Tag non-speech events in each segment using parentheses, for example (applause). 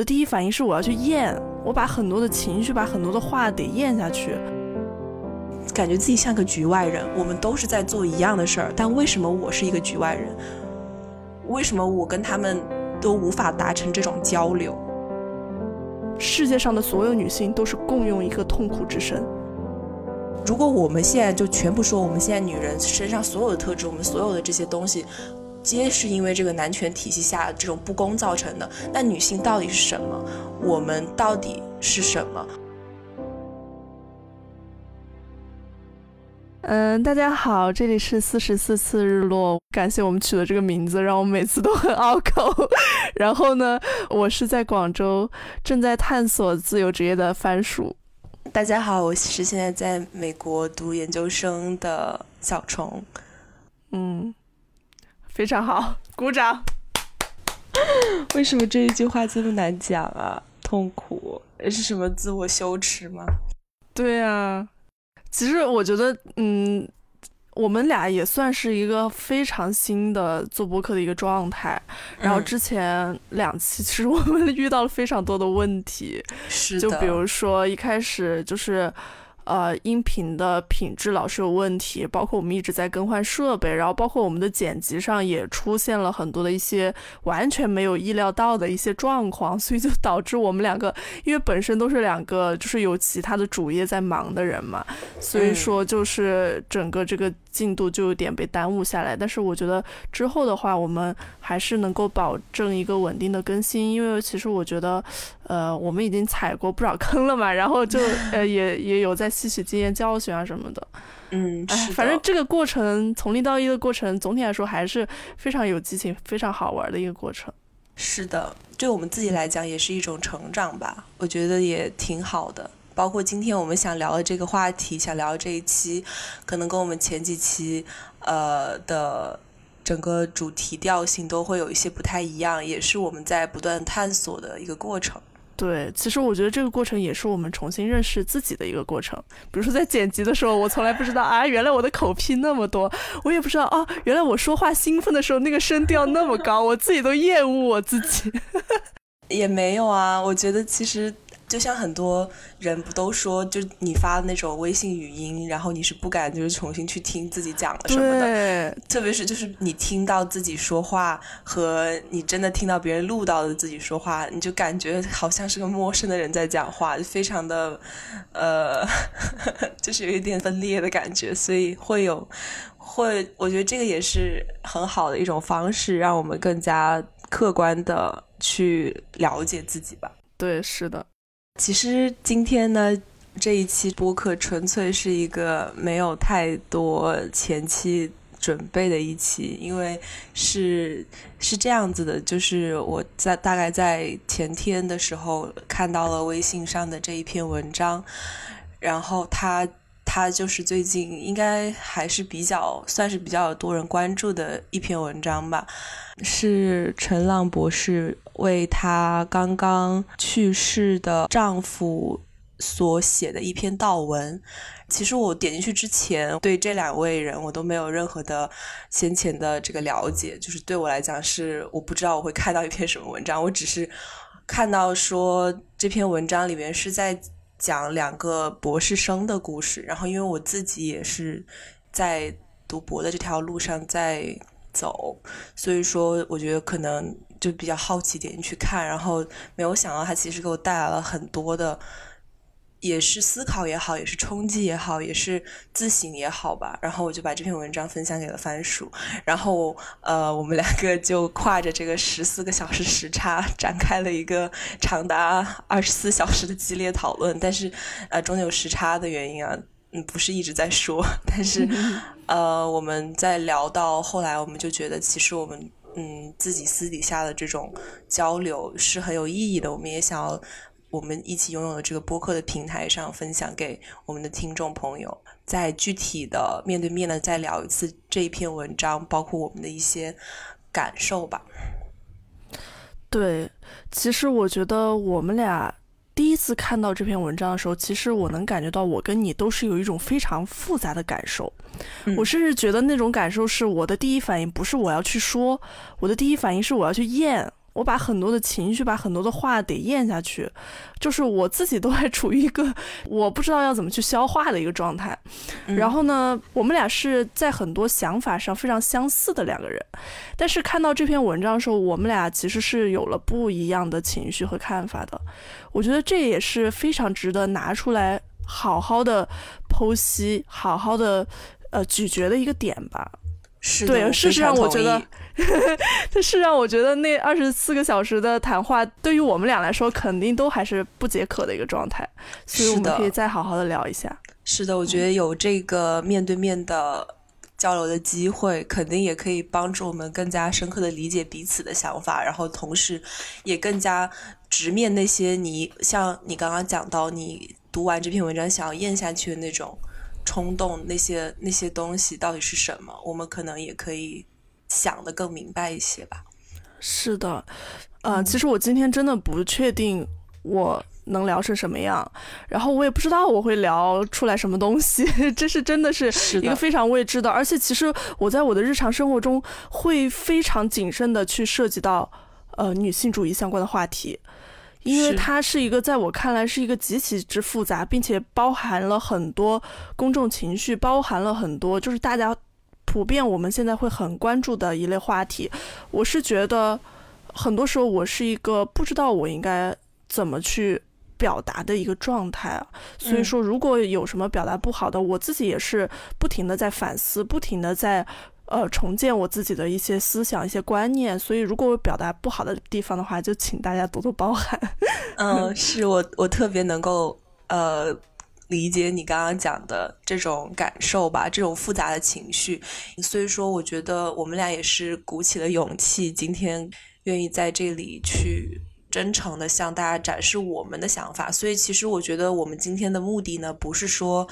的第一反应是我要去咽，我把很多的情绪，把很多的话得咽下去。感觉自己像个局外人，我们都是在做一样的事儿，但为什么我是一个局外人？为什么我跟他们都无法达成这种交流？世界上的所有女性都是共用一个痛苦之身。如果我们现在就全部说，我们现在女人身上所有的特质，我们所有的这些东西，皆是因为这个男权体系下这种不公造成的，那女性到底是什么？我们到底是什么？嗯，大家好，这里是四十四次日落，感谢我们取的这个名字，让我每次都很拗口。(laughs) 然后呢，我是在广州正在探索自由职业的番薯。大家好，我是现在在美国读研究生的小虫。嗯，非常好，鼓掌。(laughs) 为什么这一句话这么难讲啊？痛苦是什么自我羞耻吗？对啊。其实我觉得，嗯，我们俩也算是一个非常新的做播客的一个状态。然后之前两期，其实我们遇到了非常多的问题，是就比如说一开始就是。呃，音频的品质老是有问题，包括我们一直在更换设备，然后包括我们的剪辑上也出现了很多的一些完全没有意料到的一些状况，所以就导致我们两个，因为本身都是两个就是有其他的主业在忙的人嘛，所以说就是整个这个进度就有点被耽误下来。但是我觉得之后的话，我们还是能够保证一个稳定的更新，因为其实我觉得。呃，我们已经踩过不少坑了嘛，然后就呃也也有在吸取经验教训啊什么的，嗯，哎，反正这个过程从零到一的过程，总体来说还是非常有激情、非常好玩的一个过程。是的，对我们自己来讲也是一种成长吧，我觉得也挺好的。包括今天我们想聊的这个话题，想聊这一期，可能跟我们前几期呃的。整个主题调性都会有一些不太一样，也是我们在不断探索的一个过程。对，其实我觉得这个过程也是我们重新认识自己的一个过程。比如说在剪辑的时候，我从来不知道啊，原来我的口癖那么多，我也不知道啊，原来我说话兴奋的时候那个声调那么高，我自己都厌恶我自己。(laughs) 也没有啊，我觉得其实。就像很多人不都说，就你发的那种微信语音，然后你是不敢就是重新去听自己讲了什么的，特别是就是你听到自己说话和你真的听到别人录到的自己说话，你就感觉好像是个陌生的人在讲话，就非常的呃，(laughs) 就是有一点分裂的感觉，所以会有会，我觉得这个也是很好的一种方式，让我们更加客观的去了解自己吧。对，是的。其实今天呢，这一期播客纯粹是一个没有太多前期准备的一期，因为是是这样子的，就是我在大概在前天的时候看到了微信上的这一篇文章，然后他他就是最近应该还是比较算是比较多人关注的一篇文章吧。是陈浪博士为她刚刚去世的丈夫所写的一篇悼文。其实我点进去之前，对这两位人我都没有任何的先前的这个了解，就是对我来讲是我不知道我会看到一篇什么文章。我只是看到说这篇文章里面是在讲两个博士生的故事，然后因为我自己也是在读博的这条路上在。走，所以说我觉得可能就比较好奇点进去看，然后没有想到他其实给我带来了很多的，也是思考也好，也是冲击也好，也是自省也好吧。然后我就把这篇文章分享给了番薯，然后呃，我们两个就跨着这个十四个小时时差展开了一个长达二十四小时的激烈讨论。但是呃，中间有时差的原因啊。嗯，不是一直在说，但是，呃，我们在聊到后来，我们就觉得其实我们嗯自己私底下的这种交流是很有意义的。我们也想要我们一起拥有的这个播客的平台上分享给我们的听众朋友，在具体的面对面的再聊一次这一篇文章，包括我们的一些感受吧。对，其实我觉得我们俩。第一次看到这篇文章的时候，其实我能感觉到，我跟你都是有一种非常复杂的感受。我甚至觉得那种感受是我的第一反应不是我要去说，我的第一反应是我要去咽，我把很多的情绪，把很多的话得咽下去，就是我自己都还处于一个我不知道要怎么去消化的一个状态。然后呢，我们俩是在很多想法上非常相似的两个人，但是看到这篇文章的时候，我们俩其实是有了不一样的情绪和看法的。我觉得这也是非常值得拿出来好好的剖析、好好的呃咀嚼的一个点吧。是对，事实上我觉得，这事实上我觉得那二十四个小时的谈话，对于我们俩来说，肯定都还是不解渴的一个状态，所以我们可以再好好的聊一下。是的，我觉得有这个面对面的交流的机会，肯定也可以帮助我们更加深刻的理解彼此的想法，然后同时也更加直面那些你像你刚刚讲到，你读完这篇文章想要咽下去的那种。冲动那些那些东西到底是什么？我们可能也可以想的更明白一些吧。是的，呃，其实我今天真的不确定我能聊成什么样，然后我也不知道我会聊出来什么东西，(laughs) 这是真的是一个非常未知的。而且其实我在我的日常生活中会非常谨慎的去涉及到呃女性主义相关的话题。因为它是一个在我看来是一个极其之复杂，并且包含了很多公众情绪，包含了很多就是大家普遍我们现在会很关注的一类话题。我是觉得很多时候我是一个不知道我应该怎么去表达的一个状态啊。所以说，如果有什么表达不好的，我自己也是不停的在反思，不停的在。呃，重建我自己的一些思想、一些观念，所以如果我表达不好的地方的话，就请大家多多包涵。嗯，是我我特别能够呃理解你刚刚讲的这种感受吧，这种复杂的情绪。所以说，我觉得我们俩也是鼓起了勇气，今天愿意在这里去真诚的向大家展示我们的想法。所以，其实我觉得我们今天的目的呢，不是说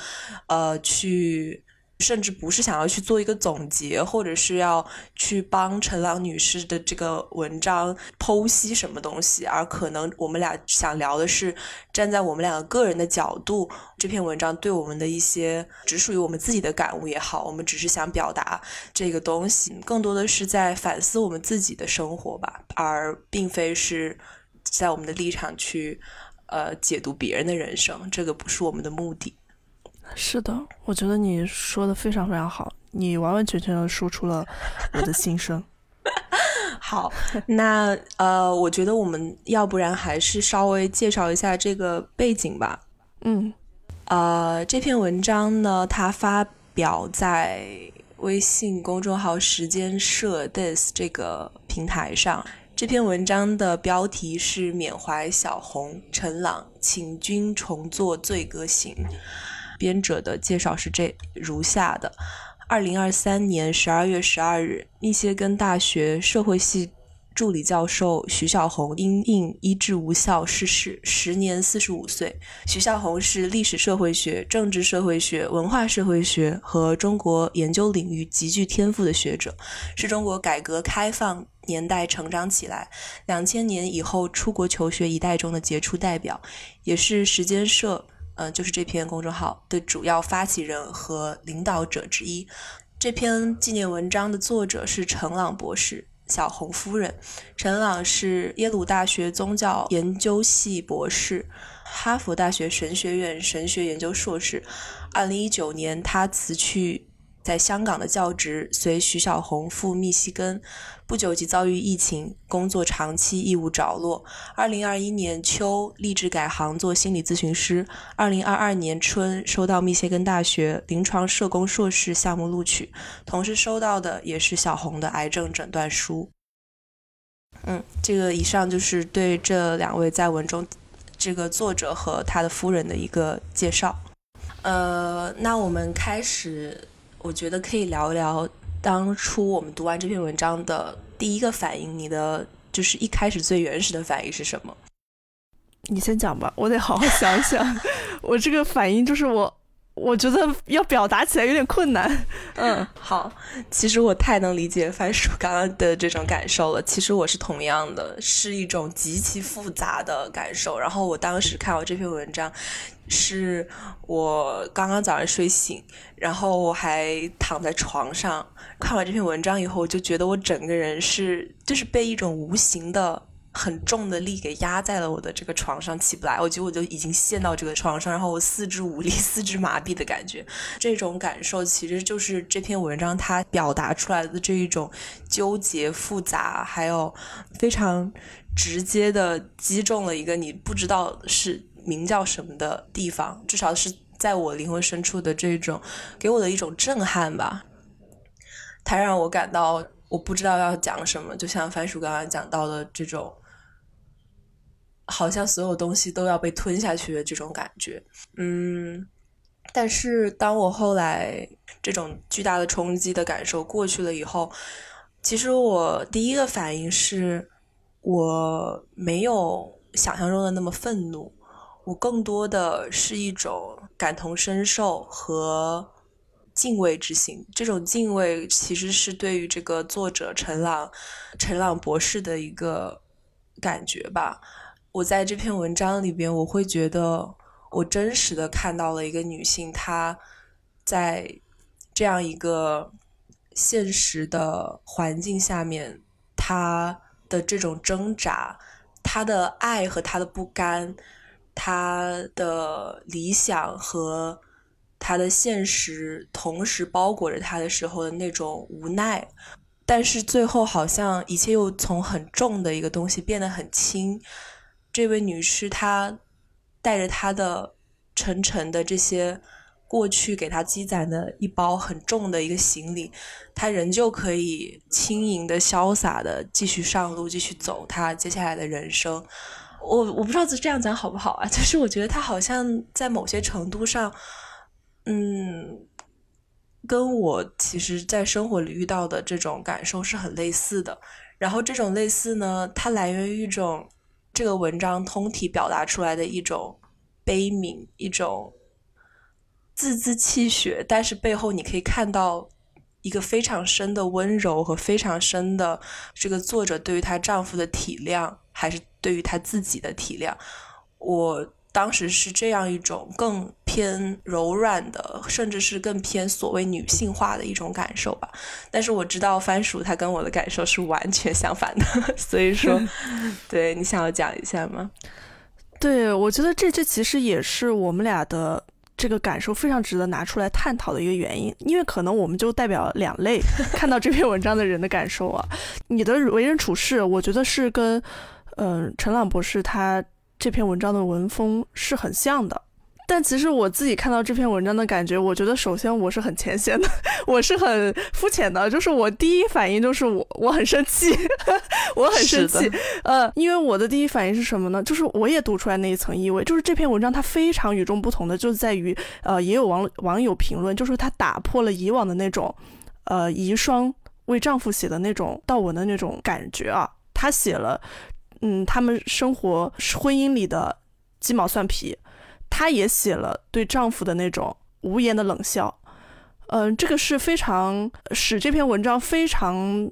呃去。甚至不是想要去做一个总结，或者是要去帮陈朗女士的这个文章剖析什么东西，而可能我们俩想聊的是站在我们两个个人的角度，这篇文章对我们的一些只属于我们自己的感悟也好，我们只是想表达这个东西，更多的是在反思我们自己的生活吧，而并非是在我们的立场去呃解读别人的人生，这个不是我们的目的。是的，我觉得你说的非常非常好，你完完全全的说出了我的心声。(laughs) 好，那呃，我觉得我们要不然还是稍微介绍一下这个背景吧。嗯，呃，这篇文章呢，它发表在微信公众号“时间社 this” 这个平台上。这篇文章的标题是“缅怀小红陈朗，请君重作《醉歌行》”。编者的介绍是这如下的：二零二三年十二月十二日，密歇根大学社会系助理教授徐小红因应医治无效逝世，时年四十五岁。徐小红是历史社会学、政治社会学、文化社会学和中国研究领域极具天赋的学者，是中国改革开放年代成长起来、两千年以后出国求学一代中的杰出代表，也是时间社。嗯，就是这篇公众号的主要发起人和领导者之一。这篇纪念文章的作者是陈朗博士，小红夫人。陈朗是耶鲁大学宗教研究系博士，哈佛大学神学院神学研究硕士。二零一九年，他辞去。在香港的教职，随徐小红赴密西根，不久即遭遇疫情，工作长期义务着落。二零二一年秋，立志改行做心理咨询师。二零二二年春，收到密歇根大学临床社工硕士项目录取，同时收到的也是小红的癌症诊断书。嗯，这个以上就是对这两位在文中这个作者和他的夫人的一个介绍。呃，那我们开始。我觉得可以聊一聊当初我们读完这篇文章的第一个反应。你的就是一开始最原始的反应是什么？你先讲吧，我得好好想想。(laughs) 我这个反应就是我，我觉得要表达起来有点困难。嗯，好，其实我太能理解番薯刚刚的这种感受了。其实我是同样的，是一种极其复杂的感受。然后我当时看到这篇文章，是我刚刚早上睡醒，然后我还躺在床上看完这篇文章以后，我就觉得我整个人是就是被一种无形的。很重的力给压在了我的这个床上，起不来。我觉得我就已经陷到这个床上，然后我四肢无力、(laughs) 四肢麻痹的感觉。这种感受其实就是这篇文章它表达出来的这一种纠结、复杂，还有非常直接的击中了一个你不知道是名叫什么的地方，至少是在我灵魂深处的这种给我的一种震撼吧。它让我感到我不知道要讲什么，就像番薯刚刚讲到的这种。好像所有东西都要被吞下去的这种感觉，嗯，但是当我后来这种巨大的冲击的感受过去了以后，其实我第一个反应是，我没有想象中的那么愤怒，我更多的是一种感同身受和敬畏之心。这种敬畏其实是对于这个作者陈朗陈朗博士的一个感觉吧。我在这篇文章里边，我会觉得我真实的看到了一个女性，她在这样一个现实的环境下面，她的这种挣扎，她的爱和她的不甘，她的理想和她的现实同时包裹着她的时候的那种无奈，但是最后好像一切又从很重的一个东西变得很轻。这位女士，她带着她的沉沉的这些过去给她积攒的一包很重的一个行李，她仍旧可以轻盈的、潇洒的继续上路，继续走她接下来的人生。我我不知道这样讲好不好啊？(laughs) 就是我觉得她好像在某些程度上，嗯，跟我其实在生活里遇到的这种感受是很类似的。然后这种类似呢，它来源于一种。这个文章通体表达出来的一种悲悯，一种字字泣血，但是背后你可以看到一个非常深的温柔和非常深的这个作者对于她丈夫的体谅，还是对于她自己的体谅。我当时是这样一种更偏柔软的，甚至是更偏所谓女性化的一种感受吧。但是我知道番薯他跟我的感受是完全相反的，(laughs) 所以说，(laughs) 对你想要讲一下吗？对，我觉得这这其实也是我们俩的这个感受非常值得拿出来探讨的一个原因，因为可能我们就代表两类 (laughs) 看到这篇文章的人的感受啊。你的为人处事，我觉得是跟嗯陈朗博士他。这篇文章的文风是很像的，但其实我自己看到这篇文章的感觉，我觉得首先我是很浅显的，(laughs) 我是很肤浅的，就是我第一反应就是我我很生气，(laughs) 我很生气，呃，因为我的第一反应是什么呢？就是我也读出来那一层意味，就是这篇文章它非常与众不同的，就在于呃，也有网网友评论，就是它打破了以往的那种呃遗孀为丈夫写的那种悼文的那种感觉啊，他写了。嗯，他们生活婚姻里的鸡毛蒜皮，她也写了对丈夫的那种无言的冷笑。嗯，这个是非常使这篇文章非常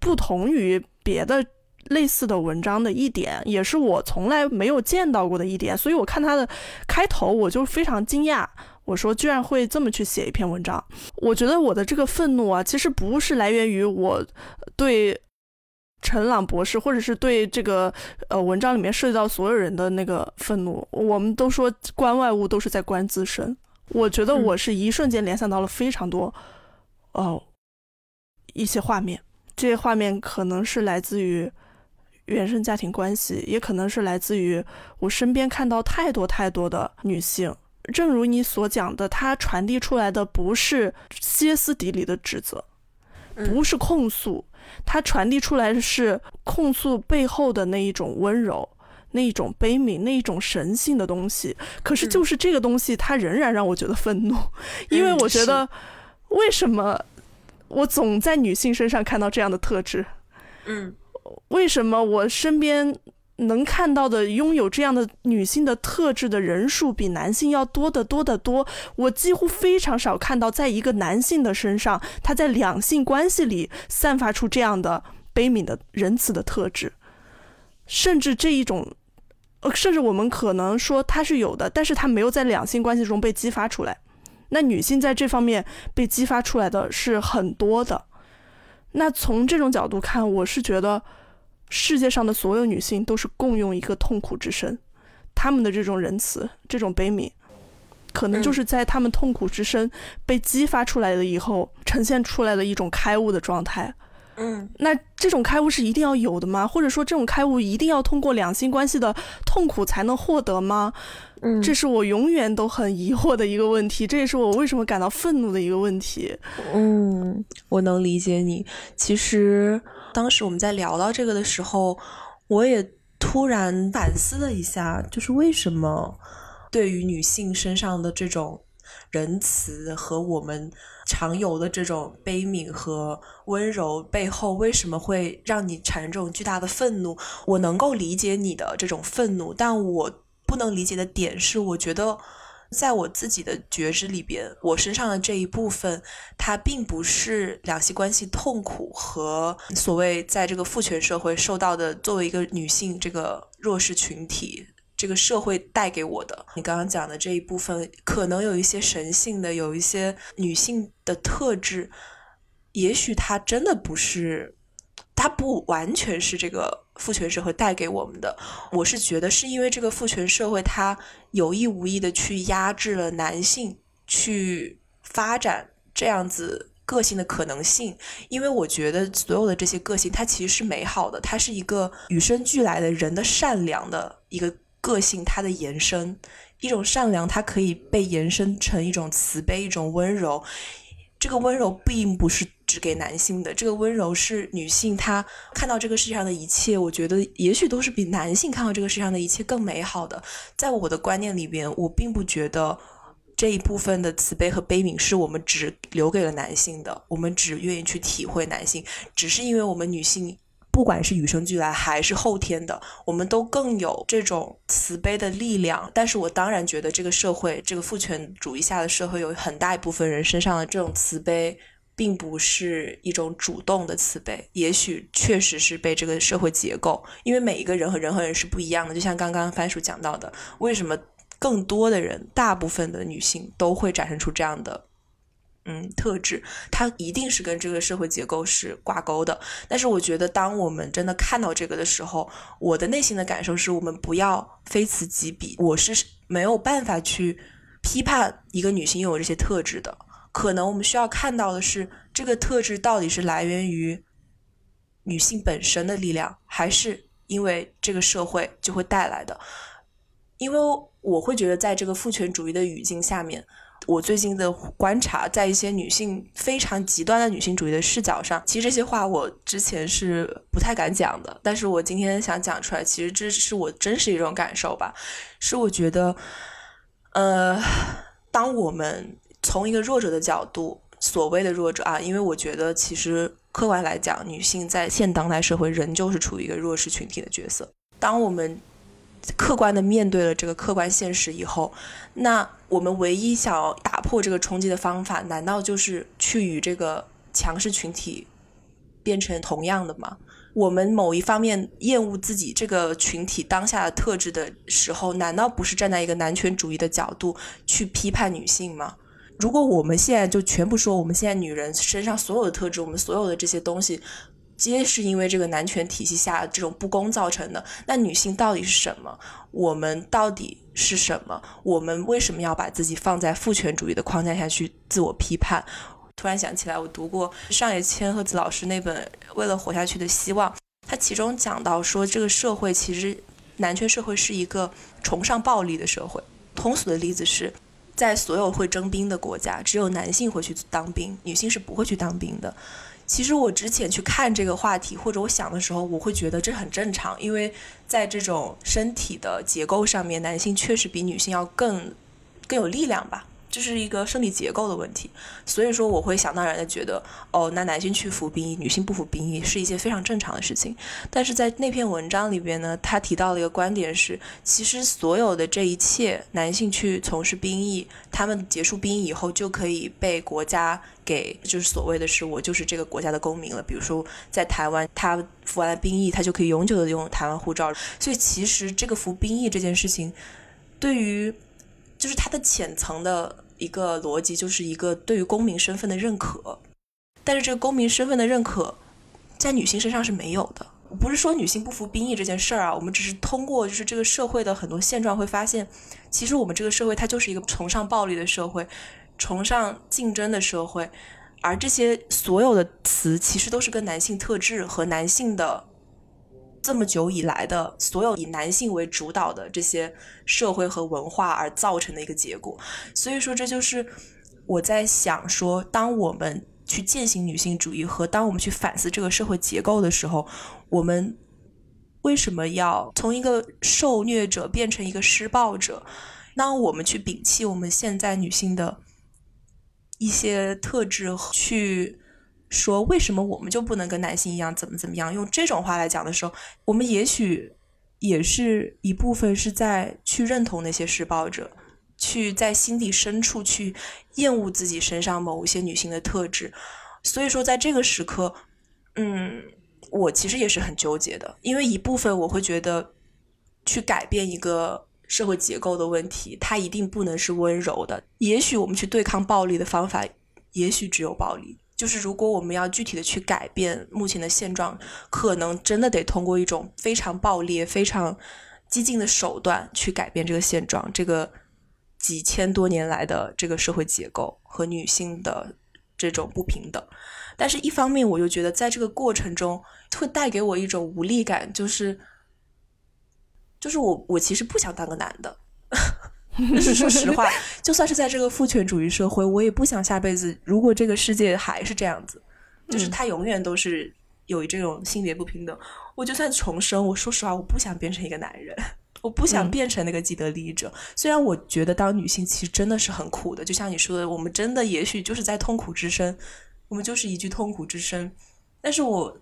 不同于别的类似的文章的一点，也是我从来没有见到过的一点。所以我看他的开头，我就非常惊讶，我说居然会这么去写一篇文章。我觉得我的这个愤怒啊，其实不是来源于我对。陈朗博士，或者是对这个呃文章里面涉及到所有人的那个愤怒，我们都说观外物都是在观自身。我觉得我是一瞬间联想到了非常多，哦，一些画面。这些画面可能是来自于原生家庭关系，也可能是来自于我身边看到太多太多的女性。正如你所讲的，它传递出来的不是歇斯底里的指责，不是控诉。它传递出来的是控诉背后的那一种温柔，那一种悲悯，那一种神性的东西。可是就是这个东西，它仍然让我觉得愤怒，因为我觉得为什么我总在女性身上看到这样的特质？嗯，为什么我身边能看到的拥有这样的女性的特质的人数比男性要多得多得多。我几乎非常少看到，在一个男性的身上，他在两性关系里散发出这样的悲悯的仁慈的特质，甚至这一种，呃，甚至我们可能说他是有的，但是他没有在两性关系中被激发出来。那女性在这方面被激发出来的是很多的。那从这种角度看，我是觉得。世界上的所有女性都是共用一个痛苦之身，她们的这种仁慈、这种悲悯，可能就是在她们痛苦之身被激发出来了以后，呈现出来的一种开悟的状态。嗯，那这种开悟是一定要有的吗？或者说，这种开悟一定要通过两性关系的痛苦才能获得吗？嗯，这是我永远都很疑惑的一个问题，这也是我为什么感到愤怒的一个问题。嗯，我能理解你。其实。当时我们在聊到这个的时候，我也突然反思了一下，就是为什么对于女性身上的这种仁慈和我们常有的这种悲悯和温柔背后，为什么会让你产生这种巨大的愤怒？我能够理解你的这种愤怒，但我不能理解的点是，我觉得。在我自己的觉知里边，我身上的这一部分，它并不是两性关系痛苦和所谓在这个父权社会受到的作为一个女性这个弱势群体，这个社会带给我的。你刚刚讲的这一部分，可能有一些神性的，有一些女性的特质，也许它真的不是。它不完全是这个父权社会带给我们的，我是觉得是因为这个父权社会它有意无意的去压制了男性去发展这样子个性的可能性。因为我觉得所有的这些个性它其实是美好的，它是一个与生俱来的人的善良的一个个性，它的延伸，一种善良它可以被延伸成一种慈悲，一种温柔。这个温柔并不是只给男性的，这个温柔是女性她看到这个世界上的一切，我觉得也许都是比男性看到这个世界上的一切更美好的。在我的观念里边，我并不觉得这一部分的慈悲和悲悯是我们只留给了男性的，我们只愿意去体会男性，只是因为我们女性。不管是与生俱来还是后天的，我们都更有这种慈悲的力量。但是我当然觉得，这个社会，这个父权主义下的社会，有很大一部分人身上的这种慈悲，并不是一种主动的慈悲。也许确实是被这个社会结构，因为每一个人和人和人是不一样的。就像刚刚番薯讲到的，为什么更多的人，大部分的女性都会展现出这样的？嗯，特质它一定是跟这个社会结构是挂钩的。但是我觉得，当我们真的看到这个的时候，我的内心的感受是我们不要非此即彼。我是没有办法去批判一个女性拥有这些特质的。可能我们需要看到的是，这个特质到底是来源于女性本身的力量，还是因为这个社会就会带来的？因为我会觉得，在这个父权主义的语境下面。我最近的观察，在一些女性非常极端的女性主义的视角上，其实这些话我之前是不太敢讲的，但是我今天想讲出来，其实这是我真实一种感受吧。是我觉得，呃，当我们从一个弱者的角度，所谓的弱者啊，因为我觉得其实客观来讲，女性在现当代社会仍旧是处于一个弱势群体的角色。当我们客观的面对了这个客观现实以后，那我们唯一想要打破这个冲击的方法，难道就是去与这个强势群体变成同样的吗？我们某一方面厌恶自己这个群体当下的特质的时候，难道不是站在一个男权主义的角度去批判女性吗？如果我们现在就全部说我们现在女人身上所有的特质，我们所有的这些东西。皆是因为这个男权体系下这种不公造成的。那女性到底是什么？我们到底是什么？我们为什么要把自己放在父权主义的框架下去自我批判？突然想起来，我读过上野千鹤子老师那本《为了活下去的希望》，他其中讲到说，这个社会其实男权社会是一个崇尚暴力的社会。通俗的例子是，在所有会征兵的国家，只有男性会去当兵，女性是不会去当兵的。其实我之前去看这个话题，或者我想的时候，我会觉得这很正常，因为在这种身体的结构上面，男性确实比女性要更更有力量吧。这是一个生理结构的问题，所以说我会想当然的觉得，哦，那男性去服兵役，女性不服兵役是一件非常正常的事情。但是在那篇文章里边呢，他提到了一个观点是，其实所有的这一切，男性去从事兵役，他们结束兵役以后就可以被国家给，就是所谓的是我就是这个国家的公民了。比如说在台湾，他服完了兵役，他就可以永久的用台湾护照。所以其实这个服兵役这件事情，对于就是它的浅层的。一个逻辑就是一个对于公民身份的认可，但是这个公民身份的认可，在女性身上是没有的。不是说女性不服兵役这件事儿啊，我们只是通过就是这个社会的很多现状会发现，其实我们这个社会它就是一个崇尚暴力的社会，崇尚竞争的社会，而这些所有的词其实都是跟男性特质和男性的。这么久以来的所有以男性为主导的这些社会和文化而造成的一个结果，所以说这就是我在想说，当我们去践行女性主义和当我们去反思这个社会结构的时候，我们为什么要从一个受虐者变成一个施暴者？当我们去摒弃我们现在女性的一些特质去。说为什么我们就不能跟男性一样怎么怎么样？用这种话来讲的时候，我们也许也是一部分是在去认同那些施暴者，去在心底深处去厌恶自己身上某一些女性的特质。所以说，在这个时刻，嗯，我其实也是很纠结的，因为一部分我会觉得，去改变一个社会结构的问题，它一定不能是温柔的。也许我们去对抗暴力的方法，也许只有暴力。就是如果我们要具体的去改变目前的现状，可能真的得通过一种非常暴烈、非常激进的手段去改变这个现状，这个几千多年来的这个社会结构和女性的这种不平等。但是，一方面我又觉得在这个过程中会带给我一种无力感，就是，就是我我其实不想当个男的。(laughs) 说实话，就算是在这个父权主义社会，我也不想下辈子。如果这个世界还是这样子，就是他永远都是有这种性别不平等。我就算重生，我说实话，我不想变成一个男人，我不想变成那个既得利益者。虽然我觉得当女性其实真的是很苦的，就像你说的，我们真的也许就是在痛苦之声，我们就是一句痛苦之声。但是我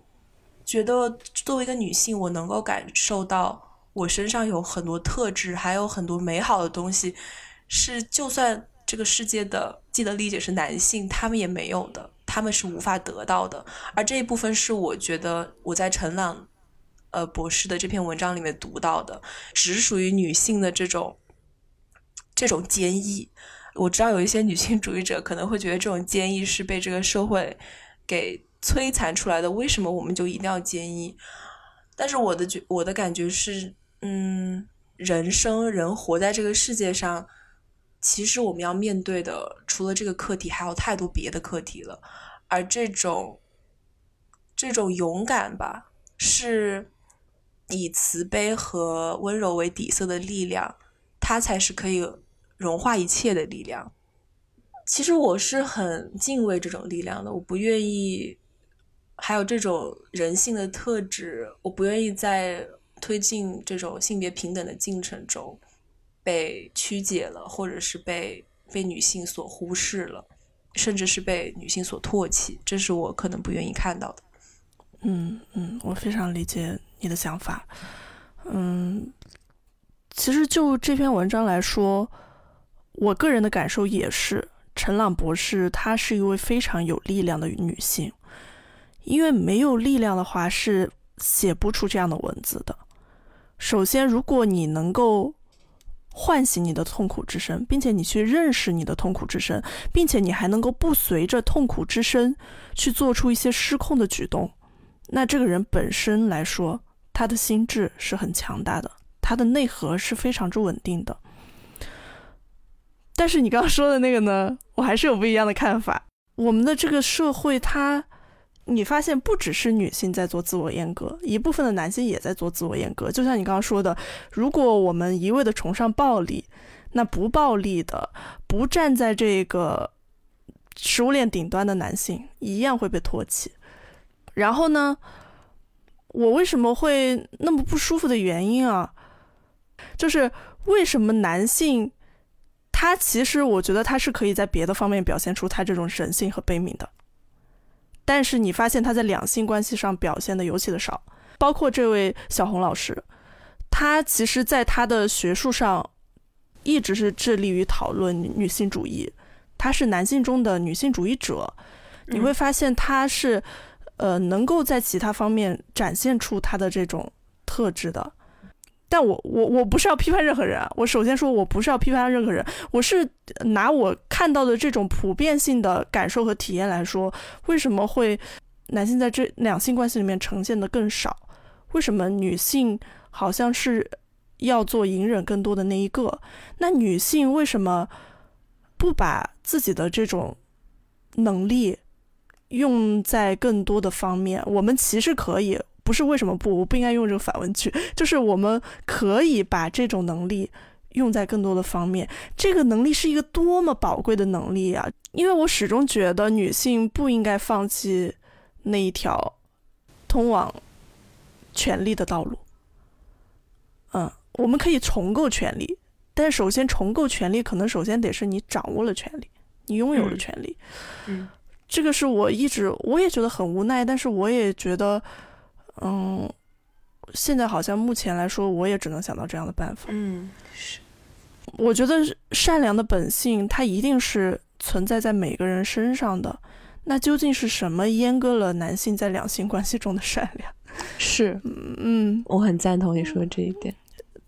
觉得作为一个女性，我能够感受到。我身上有很多特质，还有很多美好的东西，是就算这个世界的既得利益是男性，他们也没有的，他们是无法得到的。而这一部分是我觉得我在陈朗，呃博士的这篇文章里面读到的，只属于女性的这种这种坚毅。我知道有一些女性主义者可能会觉得这种坚毅是被这个社会给摧残出来的，为什么我们就一定要坚毅？但是我的觉我的感觉是。嗯，人生人活在这个世界上，其实我们要面对的，除了这个课题，还有太多别的课题了。而这种这种勇敢吧，是以慈悲和温柔为底色的力量，它才是可以融化一切的力量。其实我是很敬畏这种力量的，我不愿意还有这种人性的特质，我不愿意在。推进这种性别平等的进程中，被曲解了，或者是被被女性所忽视了，甚至是被女性所唾弃，这是我可能不愿意看到的。嗯嗯，我非常理解你的想法。嗯，其实就这篇文章来说，我个人的感受也是，陈朗博士她是一位非常有力量的女性，因为没有力量的话是写不出这样的文字的。首先，如果你能够唤醒你的痛苦之声，并且你去认识你的痛苦之声，并且你还能够不随着痛苦之声去做出一些失控的举动，那这个人本身来说，他的心智是很强大的，他的内核是非常之稳定的。但是你刚刚说的那个呢，我还是有不一样的看法。我们的这个社会，它。你发现不只是女性在做自我阉割，一部分的男性也在做自我阉割。就像你刚刚说的，如果我们一味的崇尚暴力，那不暴力的、不站在这个食物链顶端的男性一样会被唾弃。然后呢，我为什么会那么不舒服的原因啊，就是为什么男性？他其实我觉得他是可以在别的方面表现出他这种人性和悲悯的，但是你发现他在两性关系上表现的尤其的少，包括这位小红老师，他其实在他的学术上一直是致力于讨论女性主义，他是男性中的女性主义者，你会发现他是呃能够在其他方面展现出他的这种特质的。但我我我不是要批判任何人！我首先说我不是要批判任何人，我是拿我看到的这种普遍性的感受和体验来说，为什么会男性在这两性关系里面呈现的更少？为什么女性好像是要做隐忍更多的那一个？那女性为什么不把自己的这种能力用在更多的方面？我们其实可以。不是为什么不？我不应该用这个反问句，就是我们可以把这种能力用在更多的方面。这个能力是一个多么宝贵的能力啊！因为我始终觉得女性不应该放弃那一条通往权力的道路。嗯，我们可以重构权利，但首先重构权利，可能首先得是你掌握了权利，你拥有了权利。嗯，这个是我一直我也觉得很无奈，但是我也觉得。嗯，现在好像目前来说，我也只能想到这样的办法。嗯，是。我觉得善良的本性，它一定是存在在每个人身上的。那究竟是什么阉割了男性在两性关系中的善良？(laughs) 是，嗯，我很赞同你说的这一点。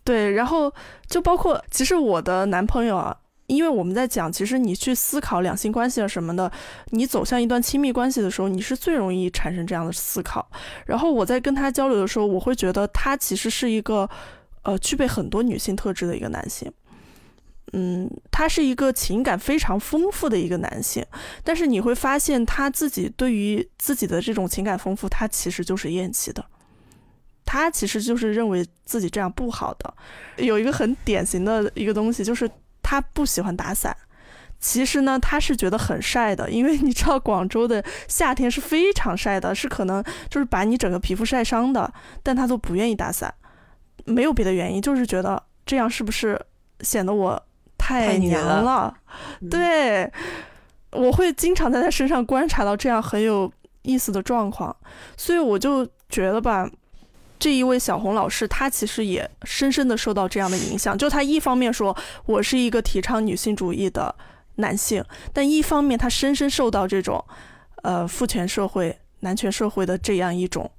对，然后就包括，其实我的男朋友啊。因为我们在讲，其实你去思考两性关系啊什么的，你走向一段亲密关系的时候，你是最容易产生这样的思考。然后我在跟他交流的时候，我会觉得他其实是一个，呃，具备很多女性特质的一个男性。嗯，他是一个情感非常丰富的一个男性，但是你会发现他自己对于自己的这种情感丰富，他其实就是厌弃的，他其实就是认为自己这样不好的。有一个很典型的一个东西就是。他不喜欢打伞，其实呢，他是觉得很晒的，因为你知道广州的夏天是非常晒的，是可能就是把你整个皮肤晒伤的，但他都不愿意打伞，没有别的原因，就是觉得这样是不是显得我太娘了？对，我会经常在他身上观察到这样很有意思的状况，所以我就觉得吧。这一位小红老师，她其实也深深的受到这样的影响。就她一方面说我是一个提倡女性主义的男性，但一方面她深深受到这种，呃，父权社会、男权社会的这样一种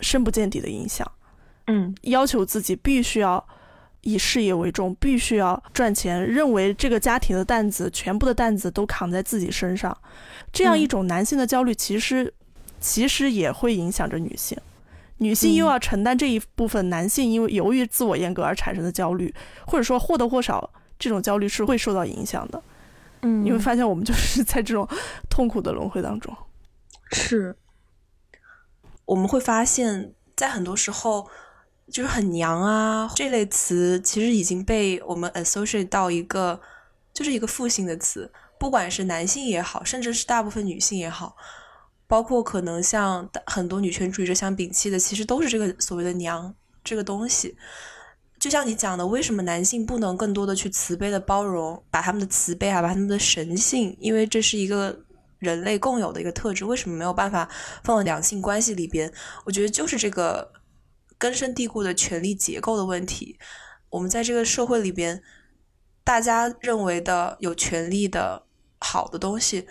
深不见底的影响。嗯，要求自己必须要以事业为重，必须要赚钱，认为这个家庭的担子，全部的担子都扛在自己身上。这样一种男性的焦虑，其实其实也会影响着女性。女性又要承担这一部分男性因为由于自我阉割而产生的焦虑，或者说或多或少这种焦虑是会受到影响的。嗯，你会发现我们就是在这种痛苦的轮回当中。是，我们会发现，在很多时候，就是很娘啊这类词，其实已经被我们 associate 到一个，就是一个负性的词，不管是男性也好，甚至是大部分女性也好。包括可能像很多女权主义者想摒弃的，其实都是这个所谓的“娘”这个东西。就像你讲的，为什么男性不能更多的去慈悲的包容，把他们的慈悲啊，把他们的神性，因为这是一个人类共有的一个特质，为什么没有办法放到两性关系里边？我觉得就是这个根深蒂固的权力结构的问题。我们在这个社会里边，大家认为的有权利的好的东西。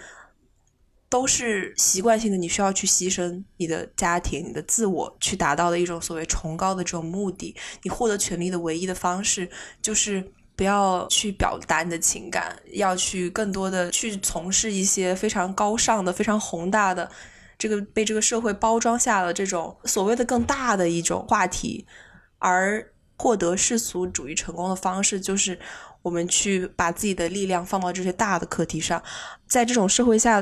都是习惯性的，你需要去牺牲你的家庭、你的自我，去达到的一种所谓崇高的这种目的。你获得权利的唯一的方式，就是不要去表达你的情感，要去更多的去从事一些非常高尚的、非常宏大的，这个被这个社会包装下了这种所谓的更大的一种话题。而获得世俗主义成功的方式，就是我们去把自己的力量放到这些大的课题上，在这种社会下。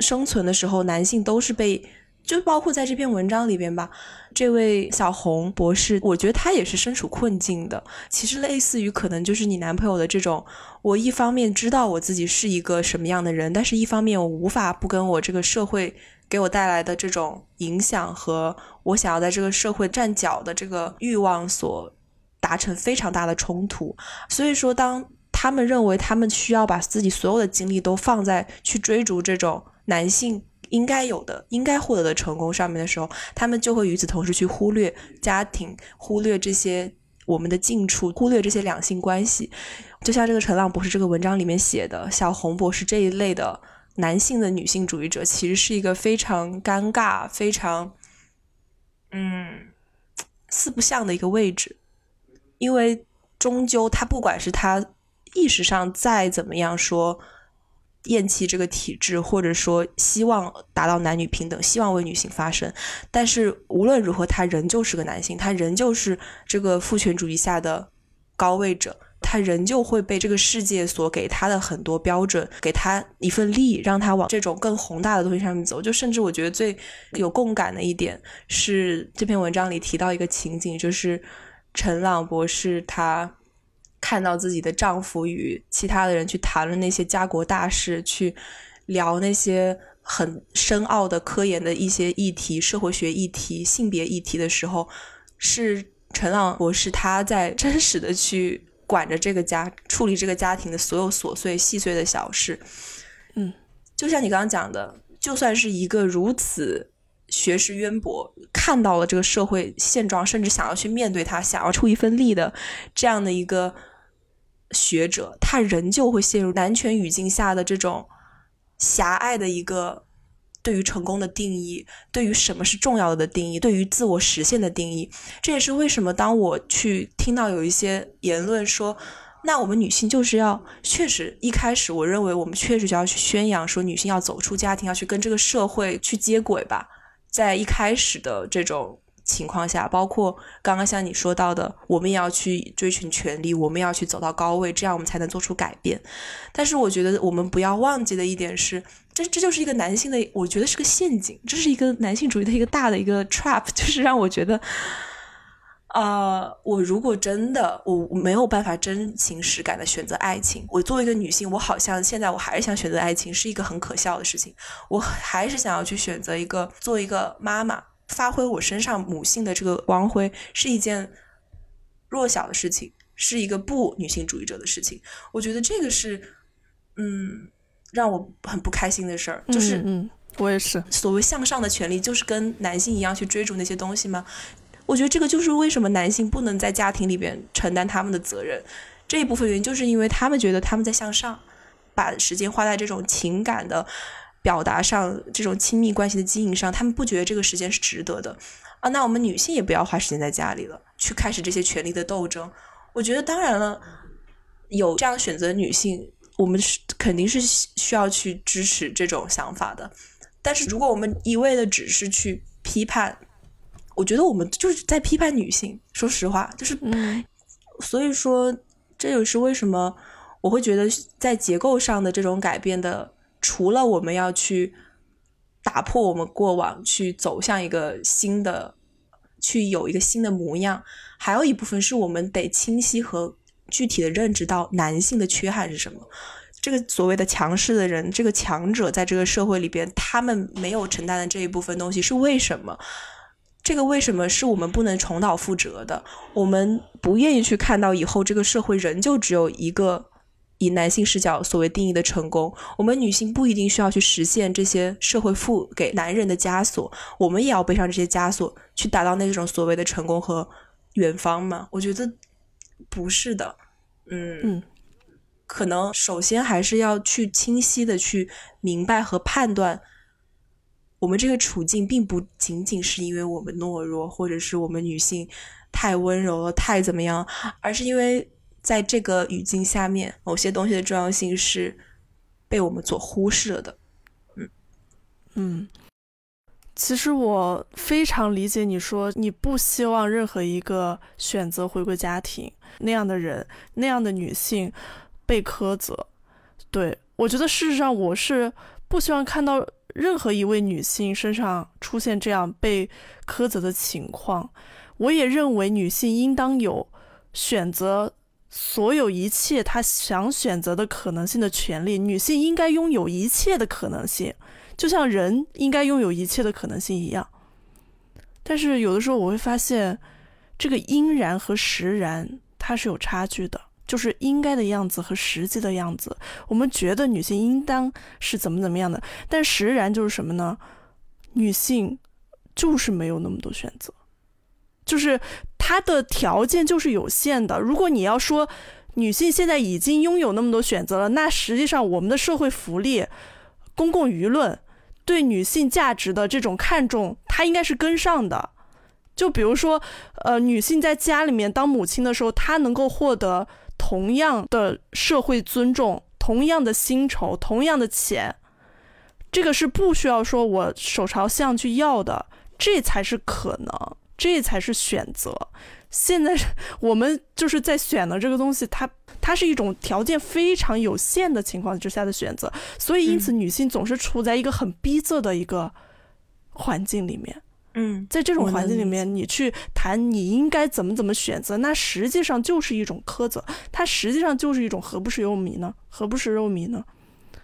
生存的时候，男性都是被，就包括在这篇文章里边吧。这位小红博士，我觉得他也是身处困境的。其实类似于可能就是你男朋友的这种，我一方面知道我自己是一个什么样的人，但是一方面我无法不跟我这个社会给我带来的这种影响和我想要在这个社会站脚的这个欲望所达成非常大的冲突。所以说，当他们认为他们需要把自己所有的精力都放在去追逐这种男性应该有的、应该获得的成功上面的时候，他们就会与此同时去忽略家庭，忽略这些我们的近处，忽略这些两性关系。就像这个陈浪博士这个文章里面写的，小红博士这一类的男性的女性主义者，其实是一个非常尴尬、非常嗯四不像的一个位置，因为终究他不管是他。意识上再怎么样说厌弃这个体制，或者说希望达到男女平等，希望为女性发声，但是无论如何，他仍旧是个男性，他仍旧是这个父权主义下的高位者，他仍旧会被这个世界所给他的很多标准，给他一份利，让他往这种更宏大的东西上面走。就甚至我觉得最有共感的一点是这篇文章里提到一个情景，就是陈朗博士他。看到自己的丈夫与其他的人去谈论那些家国大事，去聊那些很深奥的科研的一些议题、社会学议题、性别议题的时候，是陈朗博士他在真实的去管着这个家、处理这个家庭的所有琐碎细碎的小事。嗯，就像你刚刚讲的，就算是一个如此学识渊博、看到了这个社会现状，甚至想要去面对它、想要出一份力的这样的一个。学者，他仍旧会陷入男权语境下的这种狭隘的一个对于成功的定义，对于什么是重要的定义，对于自我实现的定义。这也是为什么当我去听到有一些言论说，那我们女性就是要确实一开始，我认为我们确实就要去宣扬说，女性要走出家庭，要去跟这个社会去接轨吧，在一开始的这种。情况下，包括刚刚像你说到的，我们也要去追寻权利，我们要去走到高位，这样我们才能做出改变。但是，我觉得我们不要忘记的一点是，这这就是一个男性的，我觉得是个陷阱，这是一个男性主义的一个大的一个 trap，(laughs) 就是让我觉得，呃，我如果真的我没有办法真情实感的选择爱情，我作为一个女性，我好像现在我还是想选择爱情，是一个很可笑的事情。我还是想要去选择一个做一个妈妈。发挥我身上母性的这个光辉是一件弱小的事情，是一个不女性主义者的事情。我觉得这个是，嗯，让我很不开心的事儿。就是，嗯，我也是。所谓向上的权利，就是跟男性一样去追逐那些东西吗？我觉得这个就是为什么男性不能在家庭里边承担他们的责任。这一部分原因就是因为他们觉得他们在向上，把时间花在这种情感的。表达上这种亲密关系的经营上，他们不觉得这个时间是值得的啊。那我们女性也不要花时间在家里了，去开始这些权力的斗争。我觉得当然了，有这样选择的女性，我们是肯定是需要去支持这种想法的。但是如果我们一味的只是去批判，我觉得我们就是在批判女性。说实话，就是，所以说这也是为什么我会觉得在结构上的这种改变的。除了我们要去打破我们过往，去走向一个新的，去有一个新的模样，还有一部分是我们得清晰和具体的认知到男性的缺憾是什么。这个所谓的强势的人，这个强者在这个社会里边，他们没有承担的这一部分东西是为什么？这个为什么是我们不能重蹈覆辙的？我们不愿意去看到以后这个社会仍旧只有一个。以男性视角所谓定义的成功，我们女性不一定需要去实现这些社会赋给男人的枷锁，我们也要背上这些枷锁，去达到那种所谓的成功和远方吗？我觉得不是的，嗯嗯，可能首先还是要去清晰的去明白和判断，我们这个处境并不仅仅是因为我们懦弱，或者是我们女性太温柔了，太怎么样，而是因为。在这个语境下面，某些东西的重要性是被我们所忽视了的。嗯嗯，其实我非常理解你说你不希望任何一个选择回归家庭那样的人、那样的女性被苛责。对我觉得，事实上我是不希望看到任何一位女性身上出现这样被苛责的情况。我也认为女性应当有选择。所有一切她想选择的可能性的权利，女性应该拥有一切的可能性，就像人应该拥有一切的可能性一样。但是有的时候我会发现，这个应然和实然它是有差距的。就是应该的样子和实际的样子。我们觉得女性应当是怎么怎么样的，但实然就是什么呢？女性就是没有那么多选择，就是她的条件就是有限的。如果你要说女性现在已经拥有那么多选择了，那实际上我们的社会福利、公共舆论对女性价值的这种看重，它应该是跟上的。就比如说，呃，女性在家里面当母亲的时候，她能够获得。同样的社会尊重，同样的薪酬，同样的钱，这个是不需要说我手朝向去要的，这才是可能，这才是选择。现在我们就是在选的这个东西，它它是一种条件非常有限的情况之下的选择，所以因此女性总是处在一个很逼仄的一个环境里面。嗯，在这种环境里面，你去谈你应该怎么怎么选择，那实际上就是一种苛责，它实际上就是一种何不食肉糜呢？何不食肉糜呢？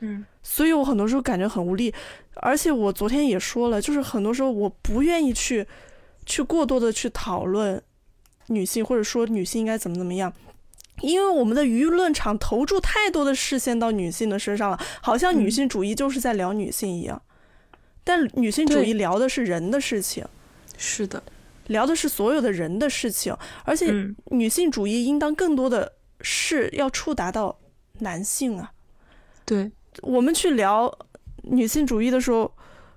嗯，所以我很多时候感觉很无力，而且我昨天也说了，就是很多时候我不愿意去去过多的去讨论女性，或者说女性应该怎么怎么样，因为我们的舆论场投注太多的视线到女性的身上了，好像女性主义就是在聊女性一样。但女性主义聊的是人的事情，是的，聊的是所有的人的事情，而且女性主义应当更多的是要触达到男性啊。对，我们去聊女性主义的时候，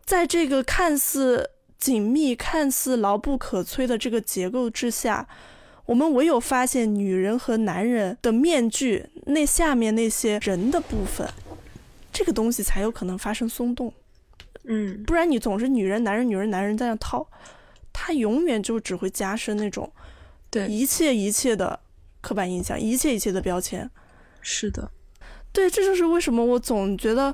在这个看似紧密、看似牢不可摧的这个结构之下，我们唯有发现女人和男人的面具那下面那些人的部分，这个东西才有可能发生松动。嗯，不然你总是女人、男人、女人、男人在那套，他永远就只会加深那种，对一切一切的刻板印象，一切一切的标签。是的，对，这就是为什么我总觉得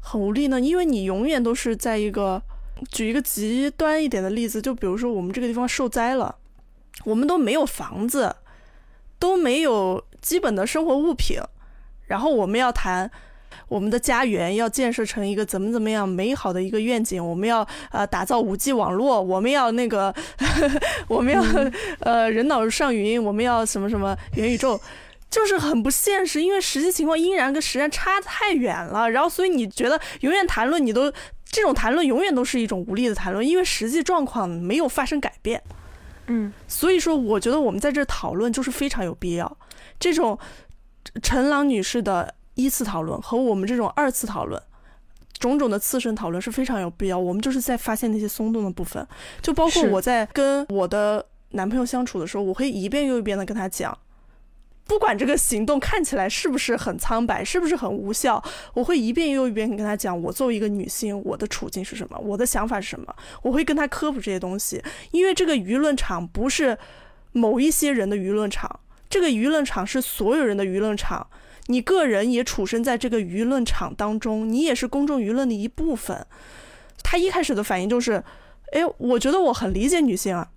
很无力呢？因为你永远都是在一个，举一个极端一点的例子，就比如说我们这个地方受灾了，我们都没有房子，都没有基本的生活物品，然后我们要谈。我们的家园要建设成一个怎么怎么样美好的一个愿景，我们要呃打造五 G 网络，我们要那个，(laughs) 我们要呃人脑上云，我们要什么什么元宇宙，就是很不现实，因为实际情况依然跟实战差太远了。然后所以你觉得永远谈论你都这种谈论永远都是一种无力的谈论，因为实际状况没有发生改变。嗯，所以说我觉得我们在这讨论就是非常有必要。这种陈朗女士的。一次讨论和我们这种二次讨论，种种的次生讨论是非常有必要。我们就是在发现那些松动的部分，就包括我在跟我的男朋友相处的时候，我会一遍又一遍的跟他讲，不管这个行动看起来是不是很苍白，是不是很无效，我会一遍又一遍跟他讲，我作为一个女性，我的处境是什么，我的想法是什么，我会跟他科普这些东西。因为这个舆论场不是某一些人的舆论场，这个舆论场是所有人的舆论场。你个人也处身在这个舆论场当中，你也是公众舆论的一部分。他一开始的反应就是，哎，我觉得我很理解女性啊，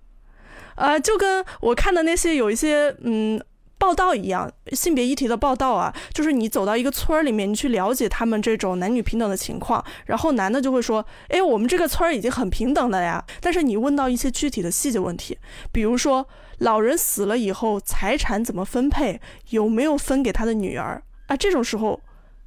啊，就跟我看的那些有一些嗯报道一样，性别议题的报道啊，就是你走到一个村儿里面，你去了解他们这种男女平等的情况，然后男的就会说，哎，我们这个村儿已经很平等了呀。但是你问到一些具体的细节问题，比如说。老人死了以后，财产怎么分配？有没有分给他的女儿啊？这种时候，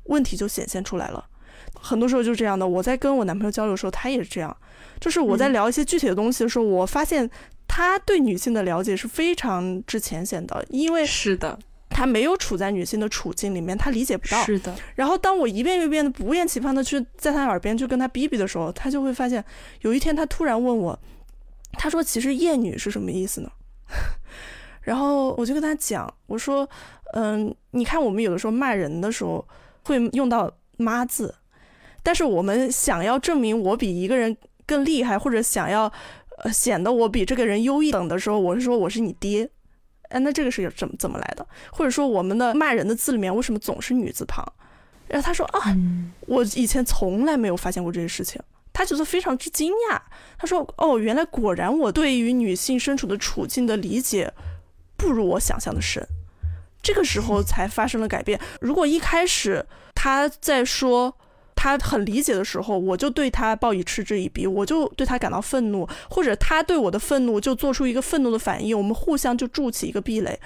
问题就显现出来了。很多时候就是这样的。我在跟我男朋友交流的时候，他也是这样。就是我在聊一些具体的东西的时候，我发现他对女性的了解是非常之浅显的，因为是的，他没有处在女性的处境里面，他理解不到。是的。然后当我一遍又一遍的不厌其烦的去在他耳边去跟他逼逼的时候，他就会发现，有一天他突然问我，他说：“其实厌女是什么意思呢？” (laughs) 然后我就跟他讲，我说，嗯，你看我们有的时候骂人的时候会用到“妈”字，但是我们想要证明我比一个人更厉害，或者想要呃显得我比这个人优异等的时候，我是说我是你爹，哎，那这个是怎么怎么来的？或者说我们的骂人的字里面为什么总是女字旁？然后他说啊，我以前从来没有发现过这些事情。他觉得非常之惊讶，他说：“哦，原来果然我对于女性身处的处境的理解不如我想象的深。”这个时候才发生了改变。如果一开始他在说他很理解的时候，我就对他报以嗤之以鼻，我就对他感到愤怒，或者他对我的愤怒就做出一个愤怒的反应，我们互相就筑起一个壁垒，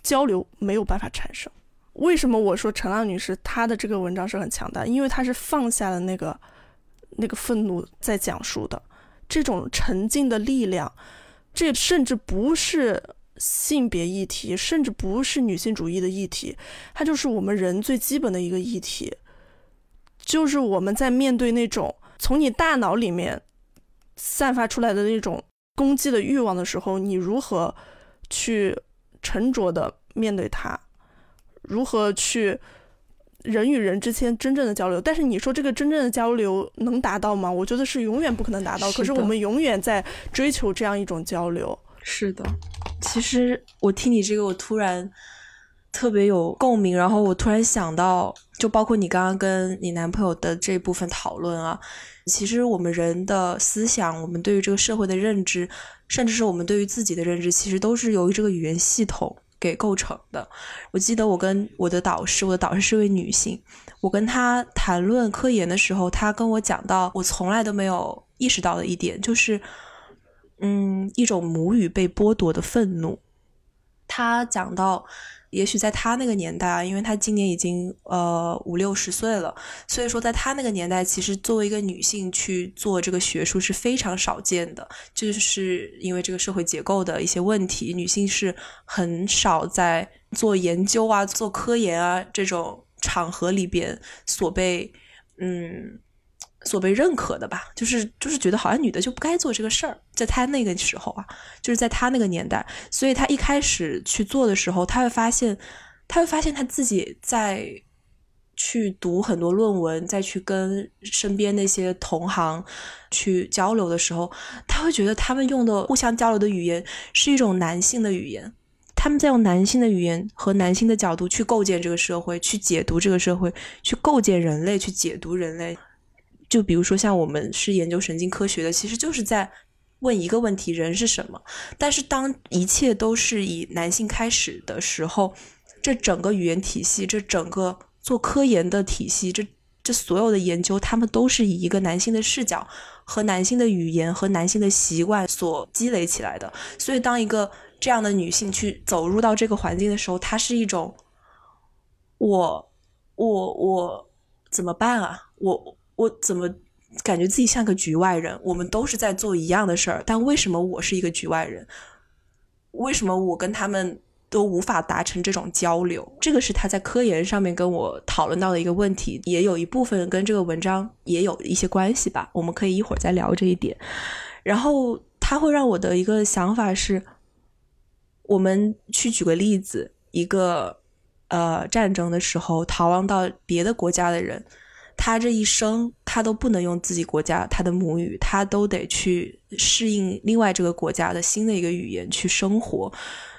交流没有办法产生。为什么我说陈浪女士她的这个文章是很强大？因为她是放下了那个那个愤怒在讲述的这种沉静的力量，这甚至不是性别议题，甚至不是女性主义的议题，它就是我们人最基本的一个议题，就是我们在面对那种从你大脑里面散发出来的那种攻击的欲望的时候，你如何去沉着的面对它？如何去人与人之间真正的交流？但是你说这个真正的交流能达到吗？我觉得是永远不可能达到。可是我们永远在追求这样一种交流。是的，其实我听你这个，我突然特别有共鸣。然后我突然想到，就包括你刚刚跟你男朋友的这部分讨论啊，其实我们人的思想，我们对于这个社会的认知，甚至是我们对于自己的认知，其实都是由于这个语言系统。给构成的。我记得我跟我的导师，我的导师是位女性，我跟她谈论科研的时候，她跟我讲到，我从来都没有意识到的一点，就是，嗯，一种母语被剥夺的愤怒。她讲到。也许在他那个年代啊，因为他今年已经呃五六十岁了，所以说在他那个年代，其实作为一个女性去做这个学术是非常少见的，就是因为这个社会结构的一些问题，女性是很少在做研究啊、做科研啊这种场合里边所被嗯。所被认可的吧，就是就是觉得好像女的就不该做这个事儿，在他那个时候啊，就是在他那个年代，所以他一开始去做的时候，他会发现，他会发现他自己在去读很多论文，再去跟身边那些同行去交流的时候，他会觉得他们用的互相交流的语言是一种男性的语言，他们在用男性的语言和男性的角度去构建这个社会，去解读这个社会，去构建人类，去解读人类。就比如说，像我们是研究神经科学的，其实就是在问一个问题：人是什么？但是当一切都是以男性开始的时候，这整个语言体系，这整个做科研的体系，这这所有的研究，他们都是以一个男性的视角和男性的语言和男性的习惯所积累起来的。所以，当一个这样的女性去走入到这个环境的时候，她是一种我我我怎么办啊？我。我怎么感觉自己像个局外人？我们都是在做一样的事儿，但为什么我是一个局外人？为什么我跟他们都无法达成这种交流？这个是他在科研上面跟我讨论到的一个问题，也有一部分跟这个文章也有一些关系吧。我们可以一会儿再聊这一点。然后他会让我的一个想法是，我们去举个例子，一个呃战争的时候逃亡到别的国家的人。他这一生，他都不能用自己国家他的母语，他都得去适应另外这个国家的新的一个语言去生活。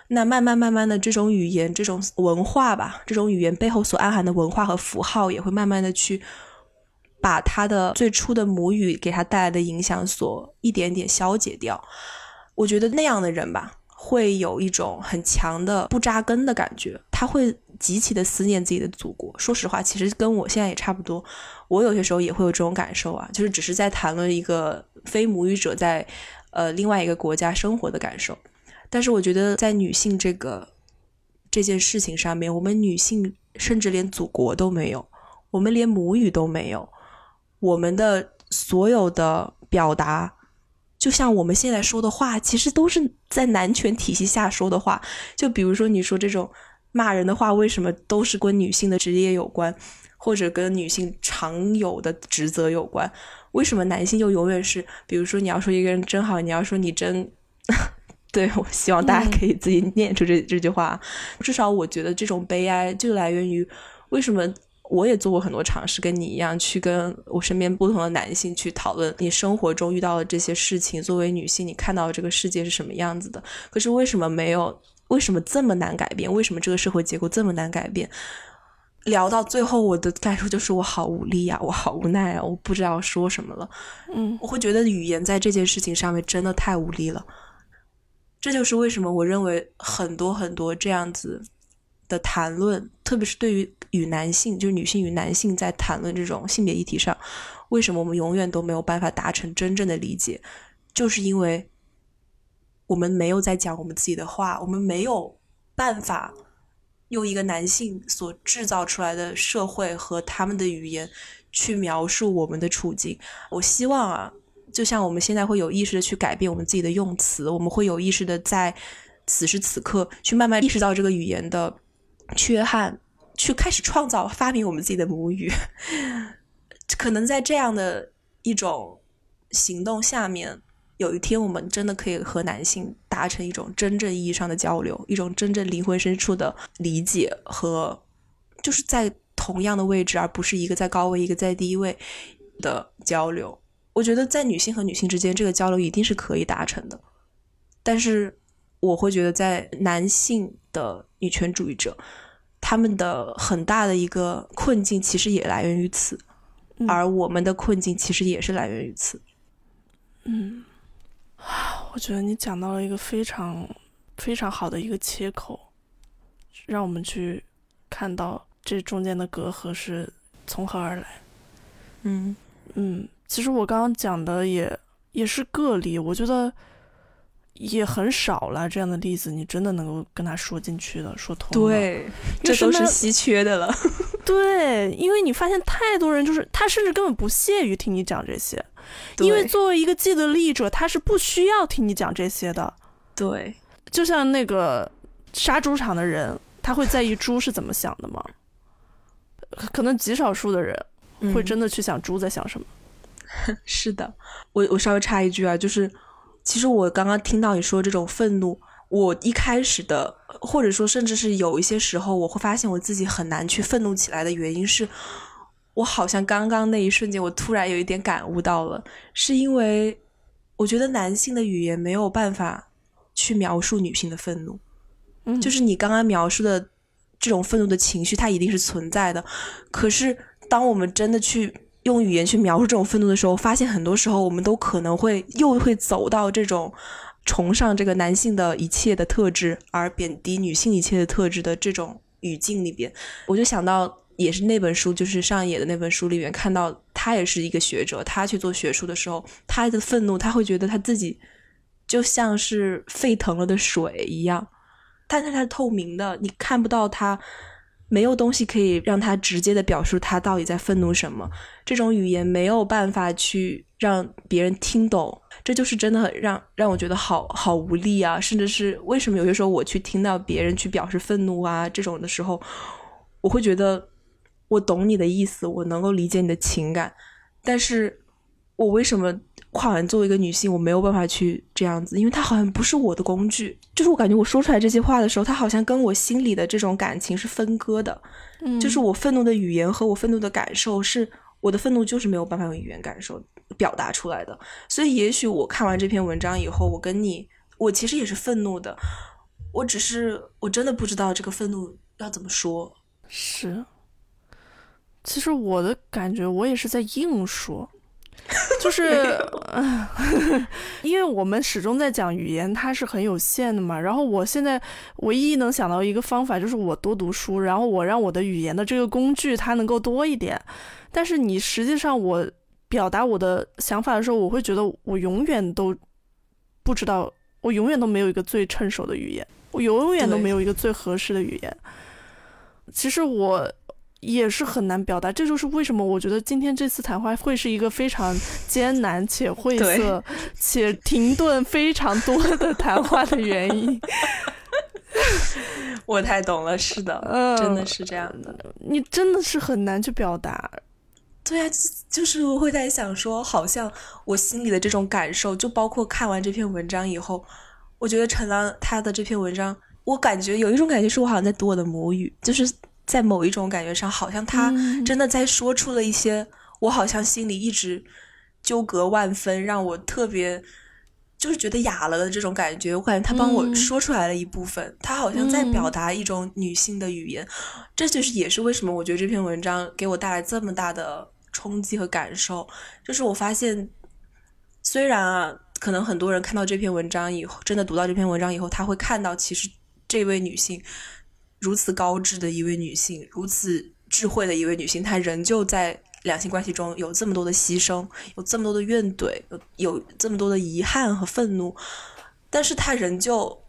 那慢慢慢慢的，这种语言、这种文化吧，这种语言背后所暗含的文化和符号，也会慢慢的去把他的最初的母语给他带来的影响所一点点消解掉。我觉得那样的人吧。会有一种很强的不扎根的感觉，他会极其的思念自己的祖国。说实话，其实跟我现在也差不多，我有些时候也会有这种感受啊，就是只是在谈论一个非母语者在呃另外一个国家生活的感受。但是我觉得在女性这个这件事情上面，我们女性甚至连祖国都没有，我们连母语都没有，我们的所有的表达。就像我们现在说的话，其实都是在男权体系下说的话。就比如说，你说这种骂人的话，为什么都是跟女性的职业有关，或者跟女性常有的职责有关？为什么男性就永远是？比如说，你要说一个人真好，你要说你真，(laughs) 对我希望大家可以自己念出这这句话。至少我觉得这种悲哀就来源于为什么。我也做过很多尝试，跟你一样去跟我身边不同的男性去讨论你生活中遇到的这些事情。作为女性，你看到这个世界是什么样子的？可是为什么没有？为什么这么难改变？为什么这个社会结构这么难改变？聊到最后，我的感受就是我好无力啊，我好无奈啊，我不知道说什么了。嗯，我会觉得语言在这件事情上面真的太无力了。这就是为什么我认为很多很多这样子。的谈论，特别是对于与男性，就是女性与男性在谈论这种性别议题上，为什么我们永远都没有办法达成真正的理解？就是因为我们没有在讲我们自己的话，我们没有办法用一个男性所制造出来的社会和他们的语言去描述我们的处境。我希望啊，就像我们现在会有意识的去改变我们自己的用词，我们会有意识的在此时此刻去慢慢意识到这个语言的缺憾，去开始创造、发明我们自己的母语。(laughs) 可能在这样的一种行动下面。有一天，我们真的可以和男性达成一种真正意义上的交流，一种真正灵魂深处的理解和，就是在同样的位置，而不是一个在高位，一个在低位的交流。我觉得在女性和女性之间，这个交流一定是可以达成的。但是，我会觉得在男性的女权主义者，他们的很大的一个困境其实也来源于此，而我们的困境其实也是来源于此。嗯。(sighs) 我觉得你讲到了一个非常非常好的一个切口，让我们去看到这中间的隔阂是从何而来。嗯嗯，其实我刚刚讲的也也是个例，我觉得也很少了这样的例子，你真的能够跟他说进去的，说通。对，这都是稀缺的了。(laughs) 对，因为你发现太多人就是他甚至根本不屑于听你讲这些。因为作为一个既得利益者，他是不需要听你讲这些的。对，就像那个杀猪场的人，他会在意猪是怎么想的吗？可能极少数的人会真的去想猪在想什么。(laughs) 是的，我我稍微插一句啊，就是其实我刚刚听到你说这种愤怒，我一开始的，或者说甚至是有一些时候，我会发现我自己很难去愤怒起来的原因是。我好像刚刚那一瞬间，我突然有一点感悟到了，是因为我觉得男性的语言没有办法去描述女性的愤怒，嗯，就是你刚刚描述的这种愤怒的情绪，它一定是存在的。可是，当我们真的去用语言去描述这种愤怒的时候，发现很多时候我们都可能会又会走到这种崇尚这个男性的一切的特质，而贬低女性一切的特质的这种语境里边，我就想到。也是那本书，就是上野的那本书里面看到，他也是一个学者，他去做学术的时候，他的愤怒，他会觉得他自己就像是沸腾了的水一样，但是它是透明的，你看不到他，没有东西可以让他直接的表述他到底在愤怒什么，这种语言没有办法去让别人听懂，这就是真的很让让我觉得好好无力啊，甚至是为什么有些时候我去听到别人去表示愤怒啊这种的时候，我会觉得。我懂你的意思，我能够理解你的情感，但是我为什么跨完作为一个女性，我没有办法去这样子？因为它好像不是我的工具，就是我感觉我说出来这些话的时候，它好像跟我心里的这种感情是分割的。嗯，就是我愤怒的语言和我愤怒的感受，是我的愤怒就是没有办法用语言感受表达出来的。所以，也许我看完这篇文章以后，我跟你，我其实也是愤怒的，我只是我真的不知道这个愤怒要怎么说。是。其实我的感觉，我也是在硬说，(laughs) 就是，(laughs) 因为我们始终在讲语言，它是很有限的嘛。然后我现在唯一能想到一个方法，就是我多读书，然后我让我的语言的这个工具它能够多一点。但是你实际上我表达我的想法的时候，我会觉得我永远都不知道，我永远都没有一个最趁手的语言，我永远都没有一个最合适的语言。其实我。也是很难表达，这就是为什么我觉得今天这次谈话会是一个非常艰难且晦涩且停顿非常多的谈话的原因。(laughs) 我太懂了，是的，真的是这样的。你真的是很难去表达。对啊，就是会在想说，好像我心里的这种感受，就包括看完这篇文章以后，我觉得陈浪他的这篇文章，我感觉有一种感觉，是我好像在读我的母语，就是。在某一种感觉上，好像他真的在说出了一些我好像心里一直纠葛万分，让我特别就是觉得哑了的这种感觉。我感觉他帮我说出来了一部分，他好像在表达一种女性的语言。这就是也是为什么我觉得这篇文章给我带来这么大的冲击和感受。就是我发现，虽然啊，可能很多人看到这篇文章以后，真的读到这篇文章以后，他会看到其实这位女性。如此高智的一位女性，如此智慧的一位女性，她仍旧在两性关系中有这么多的牺牲，有这么多的怨怼，有有这么多的遗憾和愤怒，但是她仍旧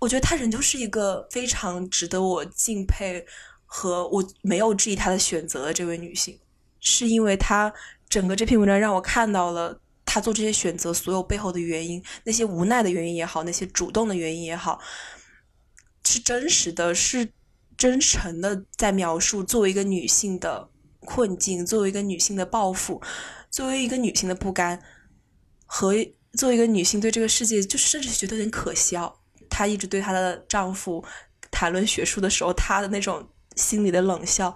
我觉得她仍旧是一个非常值得我敬佩和我没有质疑她的选择的这位女性，是因为她整个这篇文章让我看到了她做这些选择所有背后的原因，那些无奈的原因也好，那些主动的原因也好，是真实的，是真诚的在描述作为一个女性的困境，作为一个女性的抱负，作为一个女性的不甘和。作为一个女性，对这个世界就是甚至觉得有点可笑。她一直对她的丈夫谈论学术的时候，她的那种心里的冷笑，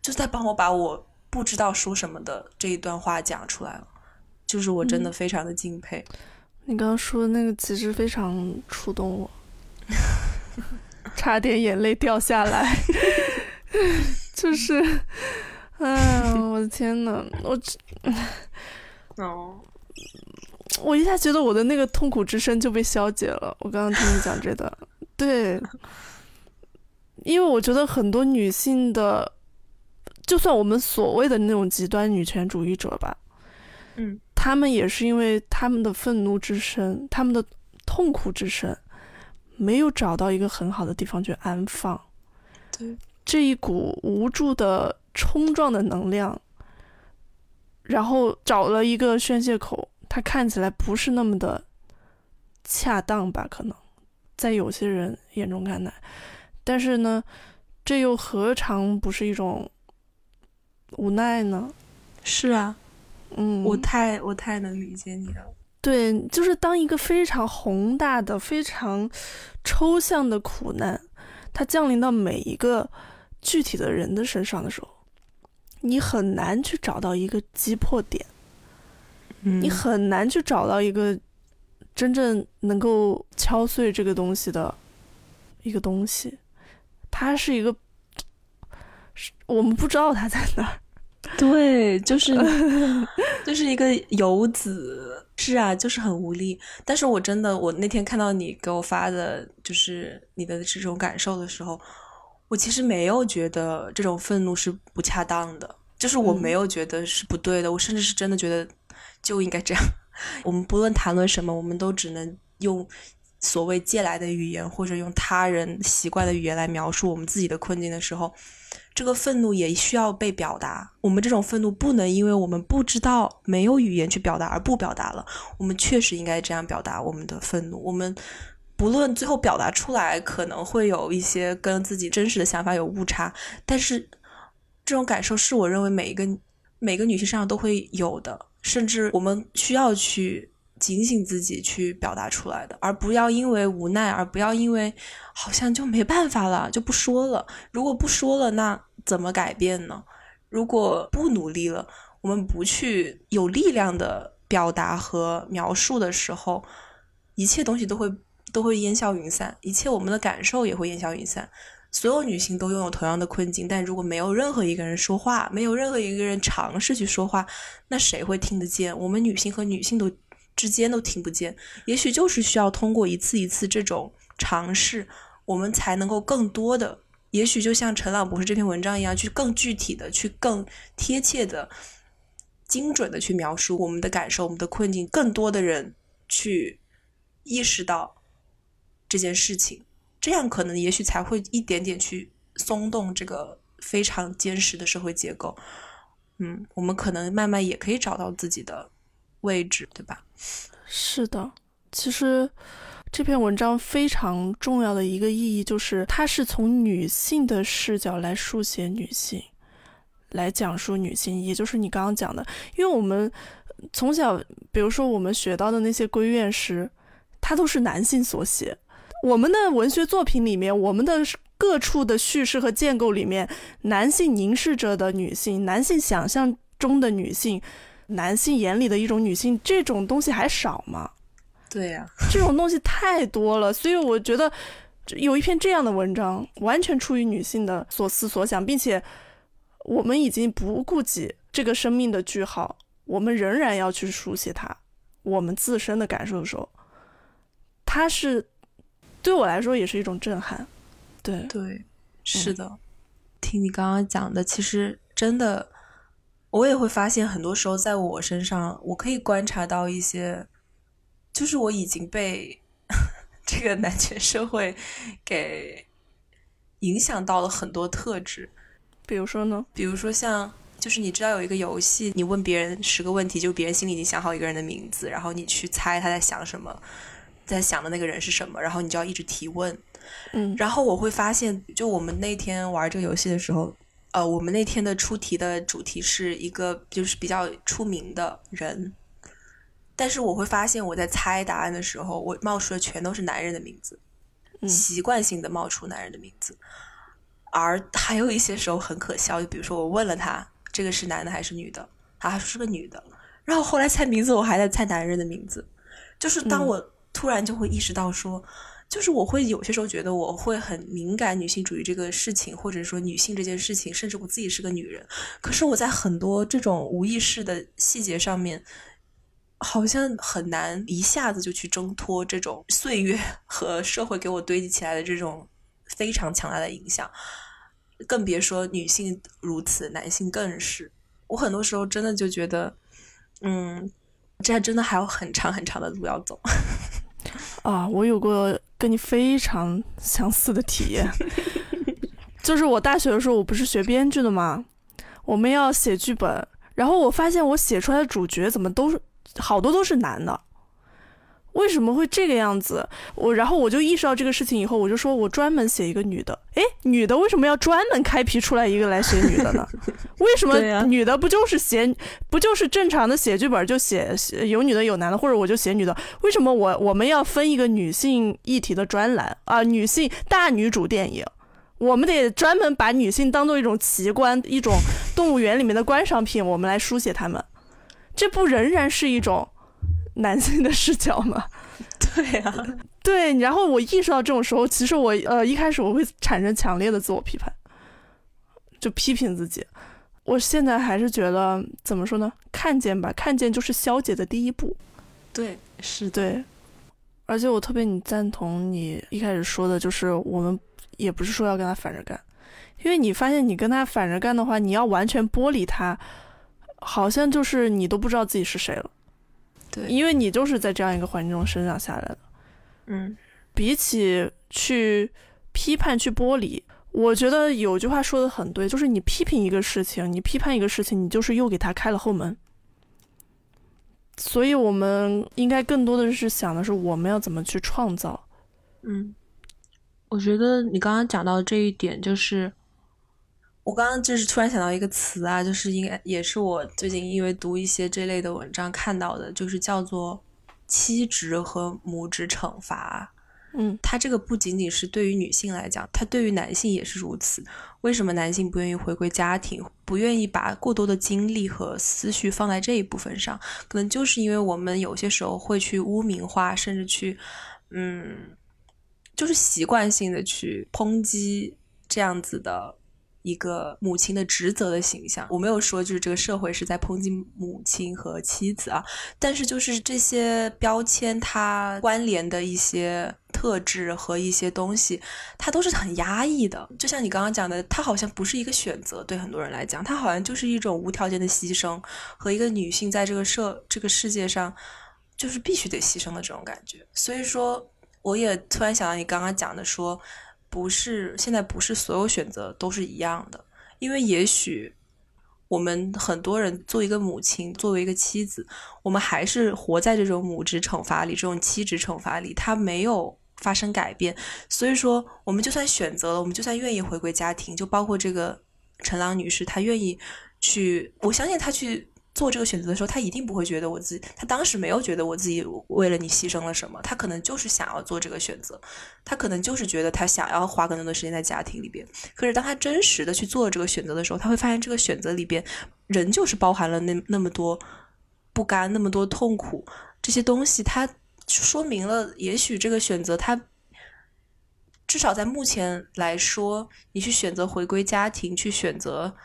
就在帮我把我不知道说什么的这一段话讲出来了。就是我真的非常的敬佩。你刚刚说的那个其实非常触动我，(laughs) (laughs) 差点眼泪掉下来。(laughs) 就是，哎我的天呐，我，哦。我一下觉得我的那个痛苦之声就被消解了。我刚刚听你讲这段，(laughs) 对，因为我觉得很多女性的，就算我们所谓的那种极端女权主义者吧，嗯，他们也是因为他们的愤怒之声，他们的痛苦之声，没有找到一个很好的地方去安放，对，这一股无助的冲撞的能量，然后找了一个宣泄口。它看起来不是那么的恰当吧？可能在有些人眼中看来，但是呢，这又何尝不是一种无奈呢？是啊，嗯，我太我太能理解你了。对，就是当一个非常宏大的、非常抽象的苦难，它降临到每一个具体的人的身上的时候，你很难去找到一个击破点。你很难去找到一个真正能够敲碎这个东西的一个东西，它是一个，我们不知道它在哪儿。对，就是就是一个游子，是啊，就是很无力。但是我真的，我那天看到你给我发的，就是你的这种感受的时候，我其实没有觉得这种愤怒是不恰当的，就是我没有觉得是不对的，我甚至是真的觉得。就应该这样。(laughs) 我们不论谈论什么，我们都只能用所谓借来的语言，或者用他人习惯的语言来描述我们自己的困境的时候，这个愤怒也需要被表达。我们这种愤怒不能因为我们不知道、没有语言去表达而不表达了。我们确实应该这样表达我们的愤怒。我们不论最后表达出来可能会有一些跟自己真实的想法有误差，但是这种感受是我认为每一个每个女性身上都会有的。甚至我们需要去警醒自己，去表达出来的，而不要因为无奈，而不要因为好像就没办法了，就不说了。如果不说了，那怎么改变呢？如果不努力了，我们不去有力量的表达和描述的时候，一切东西都会都会烟消云散，一切我们的感受也会烟消云散。所有女性都拥有同样的困境，但如果没有任何一个人说话，没有任何一个人尝试去说话，那谁会听得见？我们女性和女性都之间都听不见。也许就是需要通过一次一次这种尝试，我们才能够更多的，也许就像陈朗博士这篇文章一样，去更具体的、去更贴切的、精准的去描述我们的感受、我们的困境，更多的人去意识到这件事情。这样可能也许才会一点点去松动这个非常坚实的社会结构，嗯，我们可能慢慢也可以找到自己的位置，对吧？是的，其实这篇文章非常重要的一个意义就是，它是从女性的视角来书写女性，来讲述女性，也就是你刚刚讲的，因为我们从小，比如说我们学到的那些闺怨诗，它都是男性所写。我们的文学作品里面，我们的各处的叙事和建构里面，男性凝视着的女性，男性想象中的女性，男性眼里的一种女性，这种东西还少吗？对呀，这种东西太多了。所以我觉得有一篇这样的文章，完全出于女性的所思所想，并且我们已经不顾及这个生命的句号，我们仍然要去书写它，我们自身的感受的时候，它是。对我来说也是一种震撼，对对，是的。听你刚刚讲的，其实真的，我也会发现，很多时候在我身上，我可以观察到一些，就是我已经被 (laughs) 这个男权社会给影响到了很多特质，比如说呢？比如说像，就是你知道有一个游戏，你问别人十个问题，就别人心里已经想好一个人的名字，然后你去猜他在想什么，在想的那个人是什么，然后你就要一直提问。嗯，然后我会发现，就我们那天玩这个游戏的时候，呃，我们那天的出题的主题是一个就是比较出名的人。但是我会发现，我在猜答案的时候，我冒出的全都是男人的名字，习惯性的冒出男人的名字。而还有一些时候很可笑，就比如说我问了他这个是男的还是女的，他说是个女的，然后后来猜名字我还在猜男人的名字。就是当我突然就会意识到说，就是我会有些时候觉得我会很敏感女性主义这个事情，或者说女性这件事情，甚至我自己是个女人，可是我在很多这种无意识的细节上面。好像很难一下子就去挣脱这种岁月 (laughs) 和社会给我堆积起来的这种非常强大的影响，更别说女性如此，男性更是。我很多时候真的就觉得，嗯，这还真的还有很长很长的路要走。(laughs) (laughs) 啊，我有过跟你非常相似的体验，(laughs) 就是我大学的时候，我不是学编剧的吗？我们要写剧本，然后我发现我写出来的主角怎么都是。好多都是男的，为什么会这个样子？我然后我就意识到这个事情以后，我就说我专门写一个女的。诶，女的为什么要专门开辟出来一个来写女的呢？(laughs) 为什么女的不就是写不就是正常的写剧本就写有女的有男的，或者我就写女的？为什么我我们要分一个女性议题的专栏啊？女性大女主电影，我们得专门把女性当做一种奇观，一种动物园里面的观赏品，我们来书写她们。这不仍然是一种男性的视角吗？(laughs) 对啊，(laughs) 对。然后我意识到这种时候，其实我呃一开始我会产生强烈的自我批判，就批评自己。我现在还是觉得怎么说呢？看见吧，看见就是消解的第一步。对，是对。而且我特别你赞同你一开始说的，就是我们也不是说要跟他反着干，因为你发现你跟他反着干的话，你要完全剥离他。好像就是你都不知道自己是谁了，对，因为你就是在这样一个环境中生长下来的。嗯，比起去批判、去剥离，我觉得有句话说的很对，就是你批评一个事情，你批判一个事情，你就是又给他开了后门。所以，我们应该更多的是想的是，我们要怎么去创造。嗯，我觉得你刚刚讲到这一点，就是。我刚刚就是突然想到一个词啊，就是应该也是我最近因为读一些这类的文章看到的，就是叫做妻职和母职惩罚。嗯，它这个不仅仅是对于女性来讲，它对于男性也是如此。为什么男性不愿意回归家庭，不愿意把过多的精力和思绪放在这一部分上？可能就是因为我们有些时候会去污名化，甚至去，嗯，就是习惯性的去抨击这样子的。一个母亲的职责的形象，我没有说就是这个社会是在抨击母亲和妻子啊，但是就是这些标签它关联的一些特质和一些东西，它都是很压抑的。就像你刚刚讲的，它好像不是一个选择，对很多人来讲，它好像就是一种无条件的牺牲和一个女性在这个社这个世界上就是必须得牺牲的这种感觉。所以说，我也突然想到你刚刚讲的说。不是，现在不是所有选择都是一样的，因为也许我们很多人作为一个母亲，作为一个妻子，我们还是活在这种母职惩罚里，这种妻职惩罚里，他没有发生改变。所以说，我们就算选择了，我们就算愿意回归家庭，就包括这个陈朗女士，她愿意去，我相信她去。做这个选择的时候，他一定不会觉得我自己，他当时没有觉得我自己为了你牺牲了什么，他可能就是想要做这个选择，他可能就是觉得他想要花更多的时间在家庭里边。可是当他真实的去做这个选择的时候，他会发现这个选择里边，人就是包含了那那么多不甘、那么多痛苦这些东西，它说明了，也许这个选择，他至少在目前来说，你去选择回归家庭，去选择。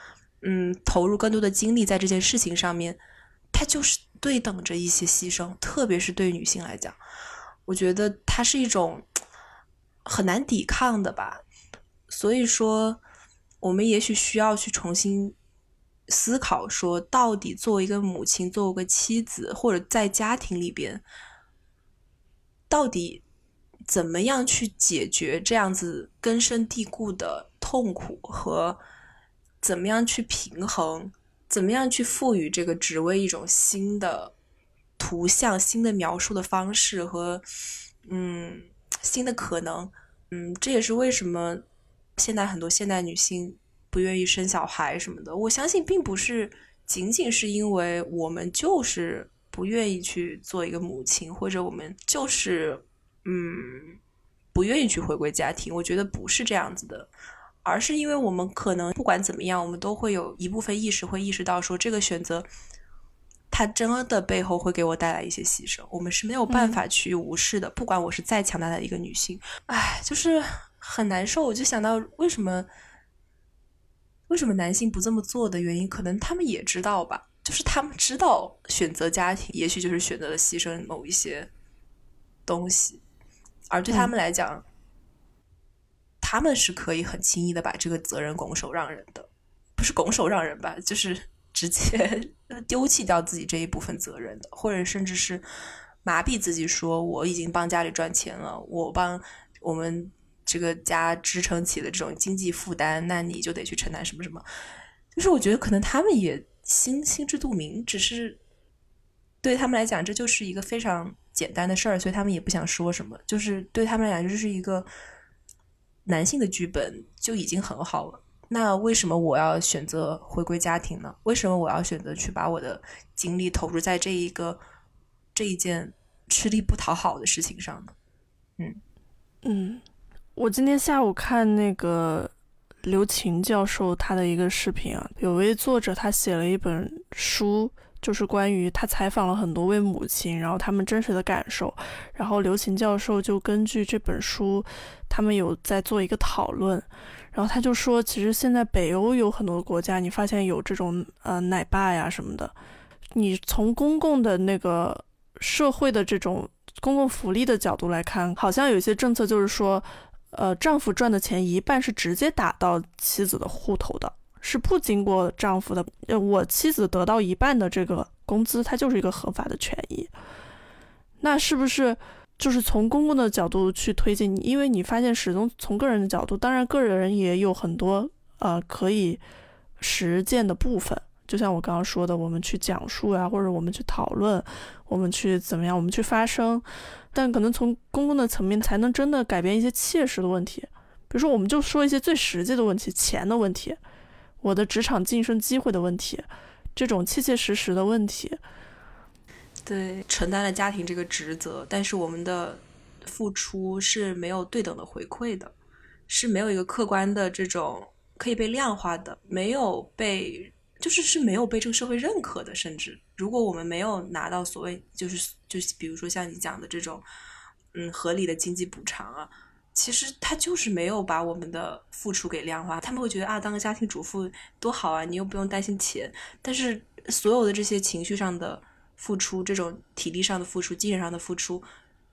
嗯，投入更多的精力在这件事情上面，它就是对等着一些牺牲，特别是对女性来讲，我觉得它是一种很难抵抗的吧。所以说，我们也许需要去重新思考，说到底，作为一个母亲，作为一个妻子，或者在家庭里边，到底怎么样去解决这样子根深蒂固的痛苦和怎么样去平衡，怎么样去赋予这个职位一种新的图像、新的描述的方式和嗯新的可能。嗯，这也是为什么现在很多现代女性不愿意生小孩什么的。我相信并不是仅仅是因为我们就是不愿意去做一个母亲，或者我们就是嗯不愿意去回归家庭。我觉得不是这样子的，而是因为我们可能不管怎么样，我们都会有一部分意识会意识到说这个选择。它真的背后会给我带来一些牺牲，我们是没有办法去无视的。不管我是再强大的一个女性，哎，就是很难受。我就想到为什么为什么男性不这么做的原因，可能他们也知道吧，就是他们知道选择家庭，也许就是选择了牺牲某一些东西，而对他们来讲，他们是可以很轻易的把这个责任拱手让人的，不是拱手让人吧，就是。(laughs) 直接丢弃掉自己这一部分责任的，或者甚至是麻痹自己，说我已经帮家里赚钱了，我帮我们这个家支撑起了这种经济负担，那你就得去承担什么什么。就是我觉得可能他们也心心知肚明，只是对他们来讲，这就是一个非常简单的事儿，所以他们也不想说什么。就是对他们来讲，就是一个男性的剧本就已经很好了。那为什么我要选择回归家庭呢？为什么我要选择去把我的精力投入在这一个这一件吃力不讨好的事情上呢？嗯嗯，我今天下午看那个刘琴教授他的一个视频啊，有位作者他写了一本书，就是关于他采访了很多位母亲，然后他们真实的感受，然后刘琴教授就根据这本书，他们有在做一个讨论。然后他就说，其实现在北欧有很多国家，你发现有这种呃奶爸呀什么的。你从公共的那个社会的这种公共福利的角度来看，好像有些政策就是说，呃，丈夫赚的钱一半是直接打到妻子的户头的，是不经过丈夫的。呃，我妻子得到一半的这个工资，它就是一个合法的权益。那是不是？就是从公共的角度去推进你，因为你发现始终从个人的角度，当然个人也有很多呃可以实践的部分。就像我刚刚说的，我们去讲述呀，或者我们去讨论，我们去怎么样，我们去发声。但可能从公共的层面才能真的改变一些切实的问题。比如说，我们就说一些最实际的问题，钱的问题，我的职场晋升机会的问题，这种切切实实的问题。对，承担了家庭这个职责，但是我们的付出是没有对等的回馈的，是没有一个客观的这种可以被量化的，没有被就是是没有被这个社会认可的。甚至如果我们没有拿到所谓就是就是比如说像你讲的这种嗯合理的经济补偿啊，其实他就是没有把我们的付出给量化。他们会觉得啊，当个家庭主妇多好啊，你又不用担心钱。但是所有的这些情绪上的。付出这种体力上的付出、精神上的付出，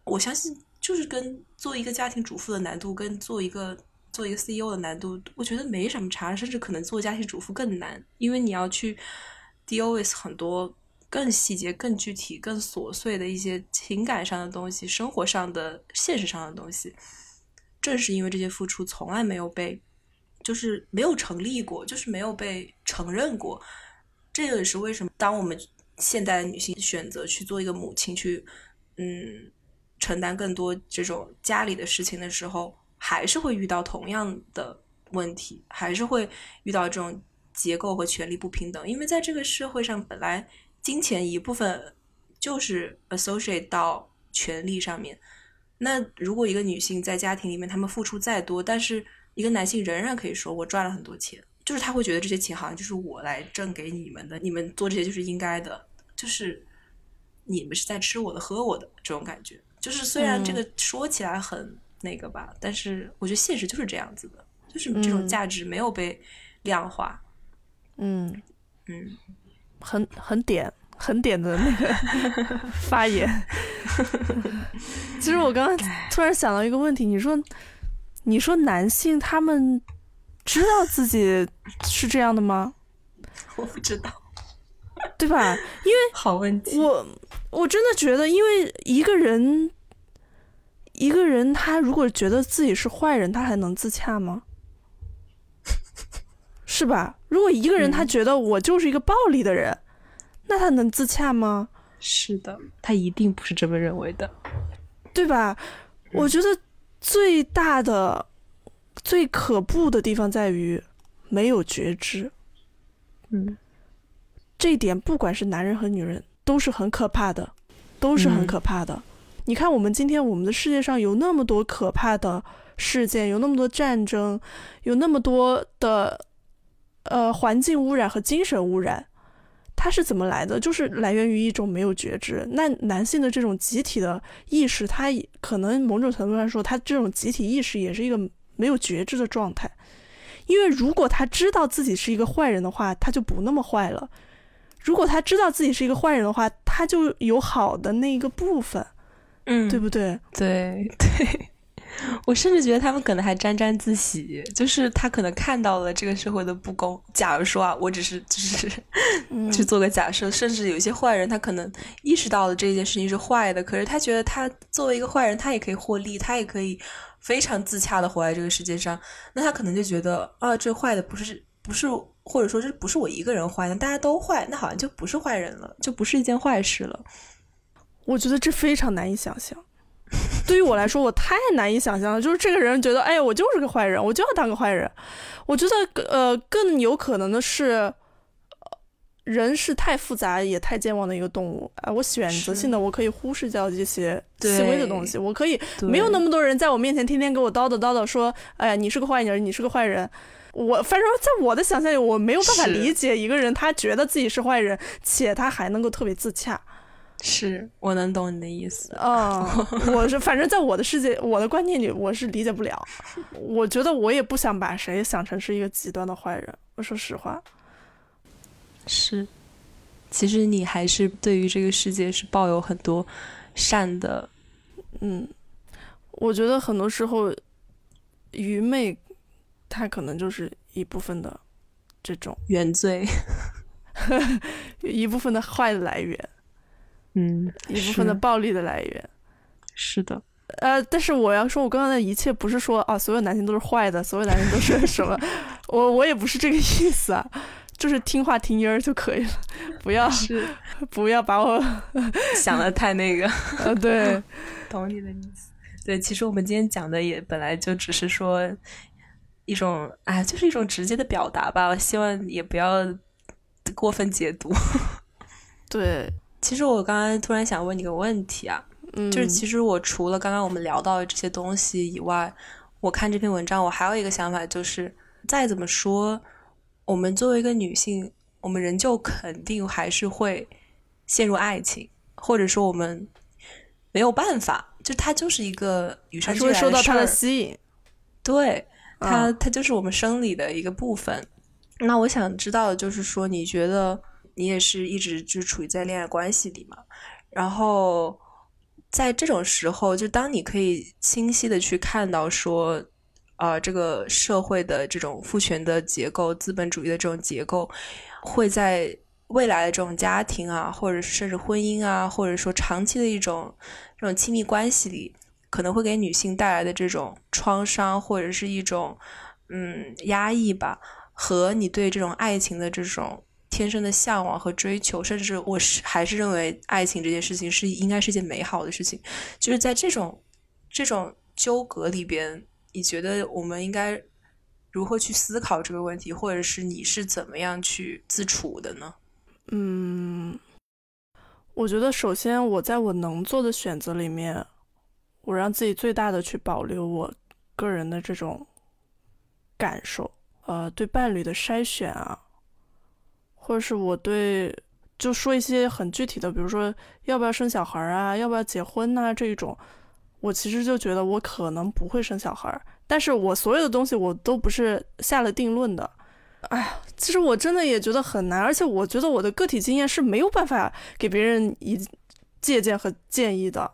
我相信就是跟做一个家庭主妇的难度，跟做一个做一个 CEO 的难度，我觉得没什么差，甚至可能做家庭主妇更难，因为你要去 deal with 很多更细节、更具体、更琐碎的一些情感上的东西、生活上的、现实上的东西。正是因为这些付出从来没有被，就是没有成立过，就是没有被承认过，这个也是为什么当我们。现代女性选择去做一个母亲，去嗯承担更多这种家里的事情的时候，还是会遇到同样的问题，还是会遇到这种结构和权力不平等。因为在这个社会上，本来金钱一部分就是 associate 到权力上面。那如果一个女性在家庭里面，她们付出再多，但是一个男性仍然可以说我赚了很多钱。就是他会觉得这些钱好像就是我来挣给你们的，你们做这些就是应该的，就是你们是在吃我的喝我的这种感觉。就是虽然这个说起来很那个吧，但是我觉得现实就是这样子的，就是这种价值没有被量化。嗯嗯，很很点很点的那个发言。(laughs) 其实我刚刚突然想到一个问题，你说你说男性他们。知道自己是这样的吗？(laughs) 我不知道，对吧？因为 (laughs) 好问题，我我真的觉得，因为一个人，一个人他如果觉得自己是坏人，他还能自洽吗？是吧？如果一个人他觉得我就是一个暴力的人，那他能自洽吗？是的，他一定不是这么认为的，对吧？我觉得最大的、最可怖的地方在于没有觉知。嗯，这一点不管是男人和女人都是很可怕的，都是很可怕的。你看，我们今天我们的世界上有那么多可怕的事件，有那么多战争，有那么多的呃环境污染和精神污染，它是怎么来的？就是来源于一种没有觉知。那男性的这种集体的意识，他可能某种程度上说，他这种集体意识也是一个没有觉知的状态。因为如果他知道自己是一个坏人的话，他就不那么坏了；如果他知道自己是一个坏人的话，他就有好的那一个部分。嗯，对不对？对 (laughs) 对，我甚至觉得他们可能还沾沾自喜，就是他可能看到了这个社会的不公。假如说啊，我只是就是 (laughs) 去做个假设，甚至有些坏人他可能意识到了这件事情是坏的，可是他觉得他作为一个坏人，他也可以获利，他也可以非常自洽的活在这个世界上。那他可能就觉得啊，这坏的不是不是，或者说这不是我一个人坏，那大家都坏，那好像就不是坏人了，就不是一件坏事了。我觉得这非常难以想象，(laughs) 对于我来说，我太难以想象了。就是这个人觉得，哎，我就是个坏人，我就要当个坏人。我觉得，呃，更有可能的是，人是太复杂也太健忘的一个动物。哎，我选择性的，我可以忽视掉这些细微的东西，我可以没有那么多人在我面前天天给我叨叨叨叨说，哎呀，你是个坏人，你是个坏人。我反正在我的想象里，我没有办法理解一个人他觉得自己是坏人，且他还能够特别自洽。是我能懂你的意思啊，我是反正在我的世界、我的观念里，我是理解不了。我觉得我也不想把谁想成是一个极端的坏人。我说实话，是，其实你还是对于这个世界是抱有很多善的。嗯，我觉得很多时候愚昧，它可能就是一部分的这种原罪，(laughs) (laughs) 一部分的坏的来源。嗯，一部分的暴力的来源，是的。呃，但是我要说，我刚刚的一切不是说啊，所有男性都是坏的，所有男性都是什么？(laughs) 我我也不是这个意思啊，就是听话听音儿就可以了，不要是不要把我 (laughs) 想的太那个。(laughs) 呃，对，懂你的意思。对，其实我们今天讲的也本来就只是说一种，哎，就是一种直接的表达吧。我希望也不要过分解读。对。其实我刚刚突然想问你个问题啊，就是其实我除了刚刚我们聊到的这些东西以外，我看这篇文章，我还有一个想法，就是再怎么说，我们作为一个女性，我们仍旧肯定还是会陷入爱情，或者说我们没有办法，就它就是一个与生俱来的受到它的吸引，对它，它就是我们生理的一个部分。那我想知道的就是说，你觉得？你也是一直就处于在恋爱关系里嘛，然后在这种时候，就当你可以清晰的去看到说，啊，这个社会的这种父权的结构、资本主义的这种结构，会在未来的这种家庭啊，或者甚至婚姻啊，或者说长期的一种这种亲密关系里，可能会给女性带来的这种创伤，或者是一种嗯压抑吧，和你对这种爱情的这种。天生的向往和追求，甚至我是还是认为爱情这件事情是应该是件美好的事情。就是在这种这种纠葛里边，你觉得我们应该如何去思考这个问题，或者是你是怎么样去自处的呢？嗯，我觉得首先我在我能做的选择里面，我让自己最大的去保留我个人的这种感受，呃，对伴侣的筛选啊。或者是我对，就说一些很具体的，比如说要不要生小孩啊，要不要结婚呐这一种，我其实就觉得我可能不会生小孩，但是我所有的东西我都不是下了定论的。哎呀，其实我真的也觉得很难，而且我觉得我的个体经验是没有办法给别人以借鉴和建议的。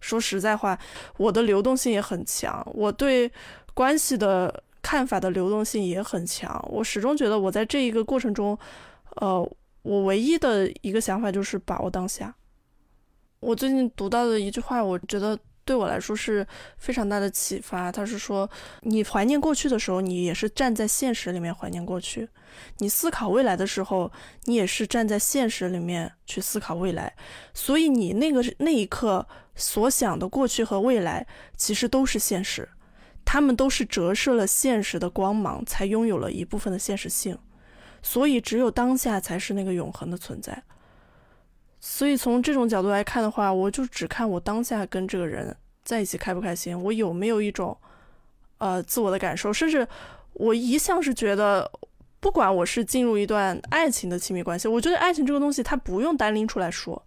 说实在话，我的流动性也很强，我对关系的看法的流动性也很强，我始终觉得我在这一个过程中。呃，我唯一的一个想法就是把握当下。我最近读到的一句话，我觉得对我来说是非常大的启发。他是说，你怀念过去的时候，你也是站在现实里面怀念过去；你思考未来的时候，你也是站在现实里面去思考未来。所以你那个那一刻所想的过去和未来，其实都是现实，他们都是折射了现实的光芒，才拥有了一部分的现实性。所以只有当下才是那个永恒的存在。所以从这种角度来看的话，我就只看我当下跟这个人在一起开不开心，我有没有一种呃自我的感受，甚至我一向是觉得，不管我是进入一段爱情的亲密关系，我觉得爱情这个东西它不用单拎出来说，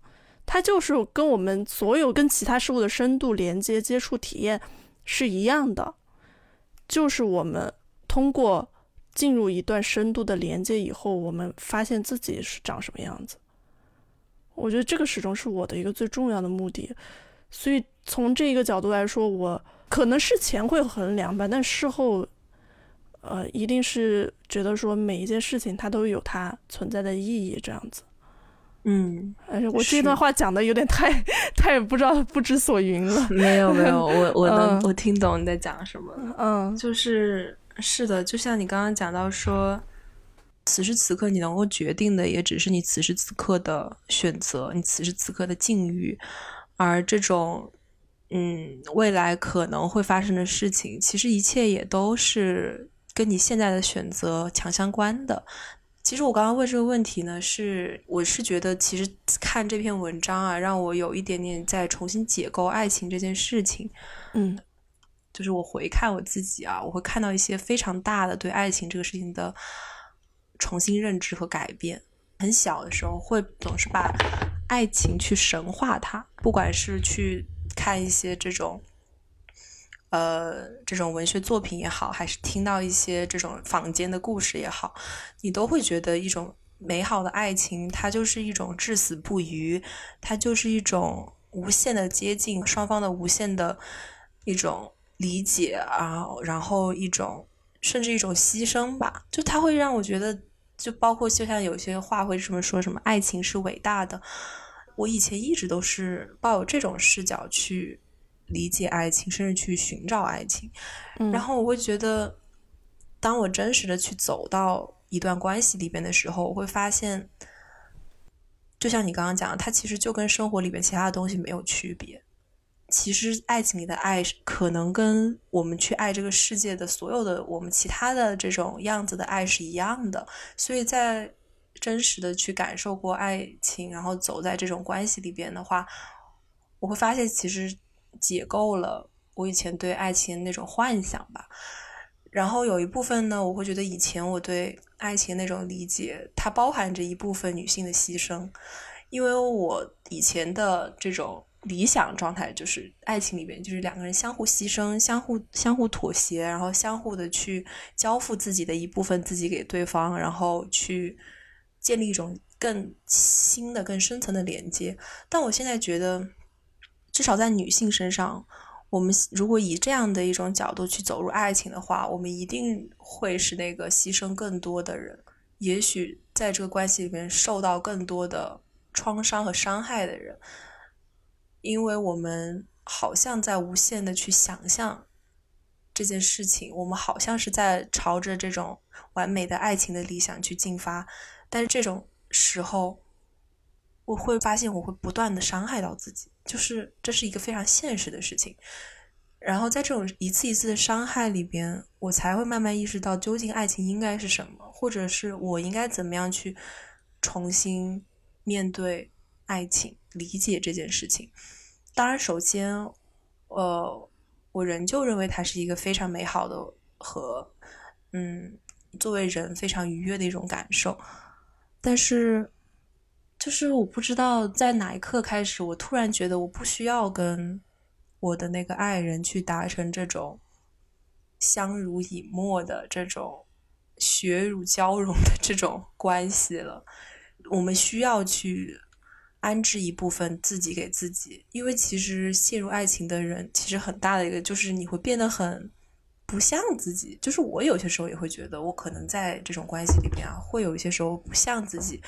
它就是跟我们所有跟其他事物的深度连接、接触、体验是一样的，就是我们通过进入一段深度的连接以后，我们发现自己是长什么样子。我觉得这个始终是我的一个最重要的目的，所以从这一个角度来说，我可能是前会衡量吧，但事后，呃，一定是觉得说每一件事情它都有它存在的意义，这样子。嗯，而且我这段话讲的有点太太不知道不知所云了。没有没有，我我能我听懂你在讲什么。嗯，就是是的，就像你刚刚讲到说。此时此刻，你能够决定的也只是你此时此刻的选择，你此时此刻的境遇，而这种，嗯，未来可能会发生的事情，其实一切也都是跟你现在的选择强相关的。其实我刚刚问这个问题呢，是我是觉得，其实看这篇文章啊，让我有一点点在重新解构爱情这件事情。嗯，就是我回看我自己啊，我会看到一些非常大的对爱情这个事情的。重新认知和改变。很小的时候会总是把爱情去神化它，不管是去看一些这种，呃，这种文学作品也好，还是听到一些这种坊间的故事也好，你都会觉得一种美好的爱情，它就是一种至死不渝，它就是一种无限的接近，双方的无限的一种理解啊，然后一种甚至一种牺牲吧，就它会让我觉得。就包括就像有些话会这么说，什么爱情是伟大的。我以前一直都是抱有这种视角去理解爱情，甚至去寻找爱情。然后我会觉得，当我真实的去走到一段关系里边的时候，我会发现，就像你刚刚讲的，它其实就跟生活里边其他的东西没有区别。其实，爱情里的爱可能跟我们去爱这个世界的所有的我们其他的这种样子的爱是一样的。所以在真实的去感受过爱情，然后走在这种关系里边的话，我会发现其实解构了我以前对爱情那种幻想吧。然后有一部分呢，我会觉得以前我对爱情那种理解，它包含着一部分女性的牺牲，因为我以前的这种。理想状态就是爱情里边，就是两个人相互牺牲、相互相互妥协，然后相互的去交付自己的一部分自己给对方，然后去建立一种更新的、更深层的连接。但我现在觉得，至少在女性身上，我们如果以这样的一种角度去走入爱情的话，我们一定会是那个牺牲更多的人，也许在这个关系里面受到更多的创伤和伤害的人。因为我们好像在无限的去想象这件事情，我们好像是在朝着这种完美的爱情的理想去进发，但是这种时候，我会发现我会不断的伤害到自己，就是这是一个非常现实的事情。然后在这种一次一次的伤害里边，我才会慢慢意识到究竟爱情应该是什么，或者是我应该怎么样去重新面对。爱情理解这件事情，当然，首先，呃，我仍旧认为它是一个非常美好的和，嗯，作为人非常愉悦的一种感受。但是，就是我不知道在哪一刻开始，我突然觉得我不需要跟我的那个爱人去达成这种相濡以沫的这种血乳交融的这种关系了。我们需要去。安置一部分自己给自己，因为其实陷入爱情的人，其实很大的一个就是你会变得很不像自己。就是我有些时候也会觉得，我可能在这种关系里面啊，会有一些时候不像自己。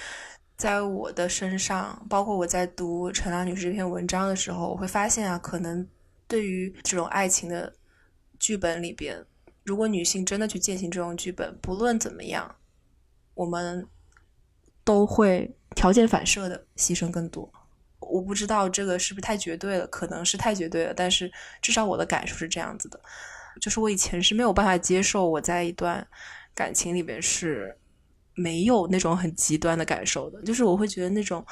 在我的身上，包括我在读陈朗女士这篇文章的时候，我会发现啊，可能对于这种爱情的剧本里边，如果女性真的去践行这种剧本，不论怎么样，我们都会条件反射的牺牲更多。我不知道这个是不是太绝对了，可能是太绝对了，但是至少我的感受是这样子的，就是我以前是没有办法接受我在一段感情里边是没有那种很极端的感受的，就是我会觉得那种。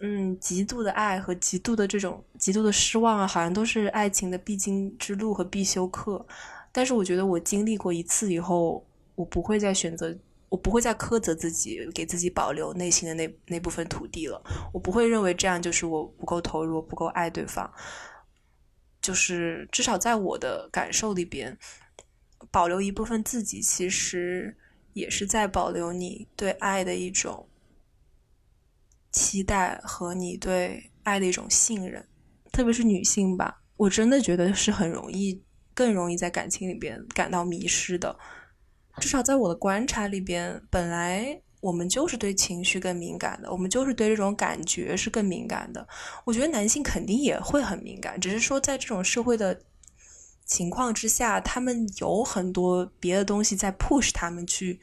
嗯，极度的爱和极度的这种极度的失望啊，好像都是爱情的必经之路和必修课。但是我觉得我经历过一次以后，我不会再选择，我不会再苛责自己，给自己保留内心的那那部分土地了。我不会认为这样就是我不够投入，不够爱对方。就是至少在我的感受里边，保留一部分自己，其实也是在保留你对爱的一种。期待和你对爱的一种信任，特别是女性吧，我真的觉得是很容易，更容易在感情里边感到迷失的。至少在我的观察里边，本来我们就是对情绪更敏感的，我们就是对这种感觉是更敏感的。我觉得男性肯定也会很敏感，只是说在这种社会的情况之下，他们有很多别的东西在 push 他们去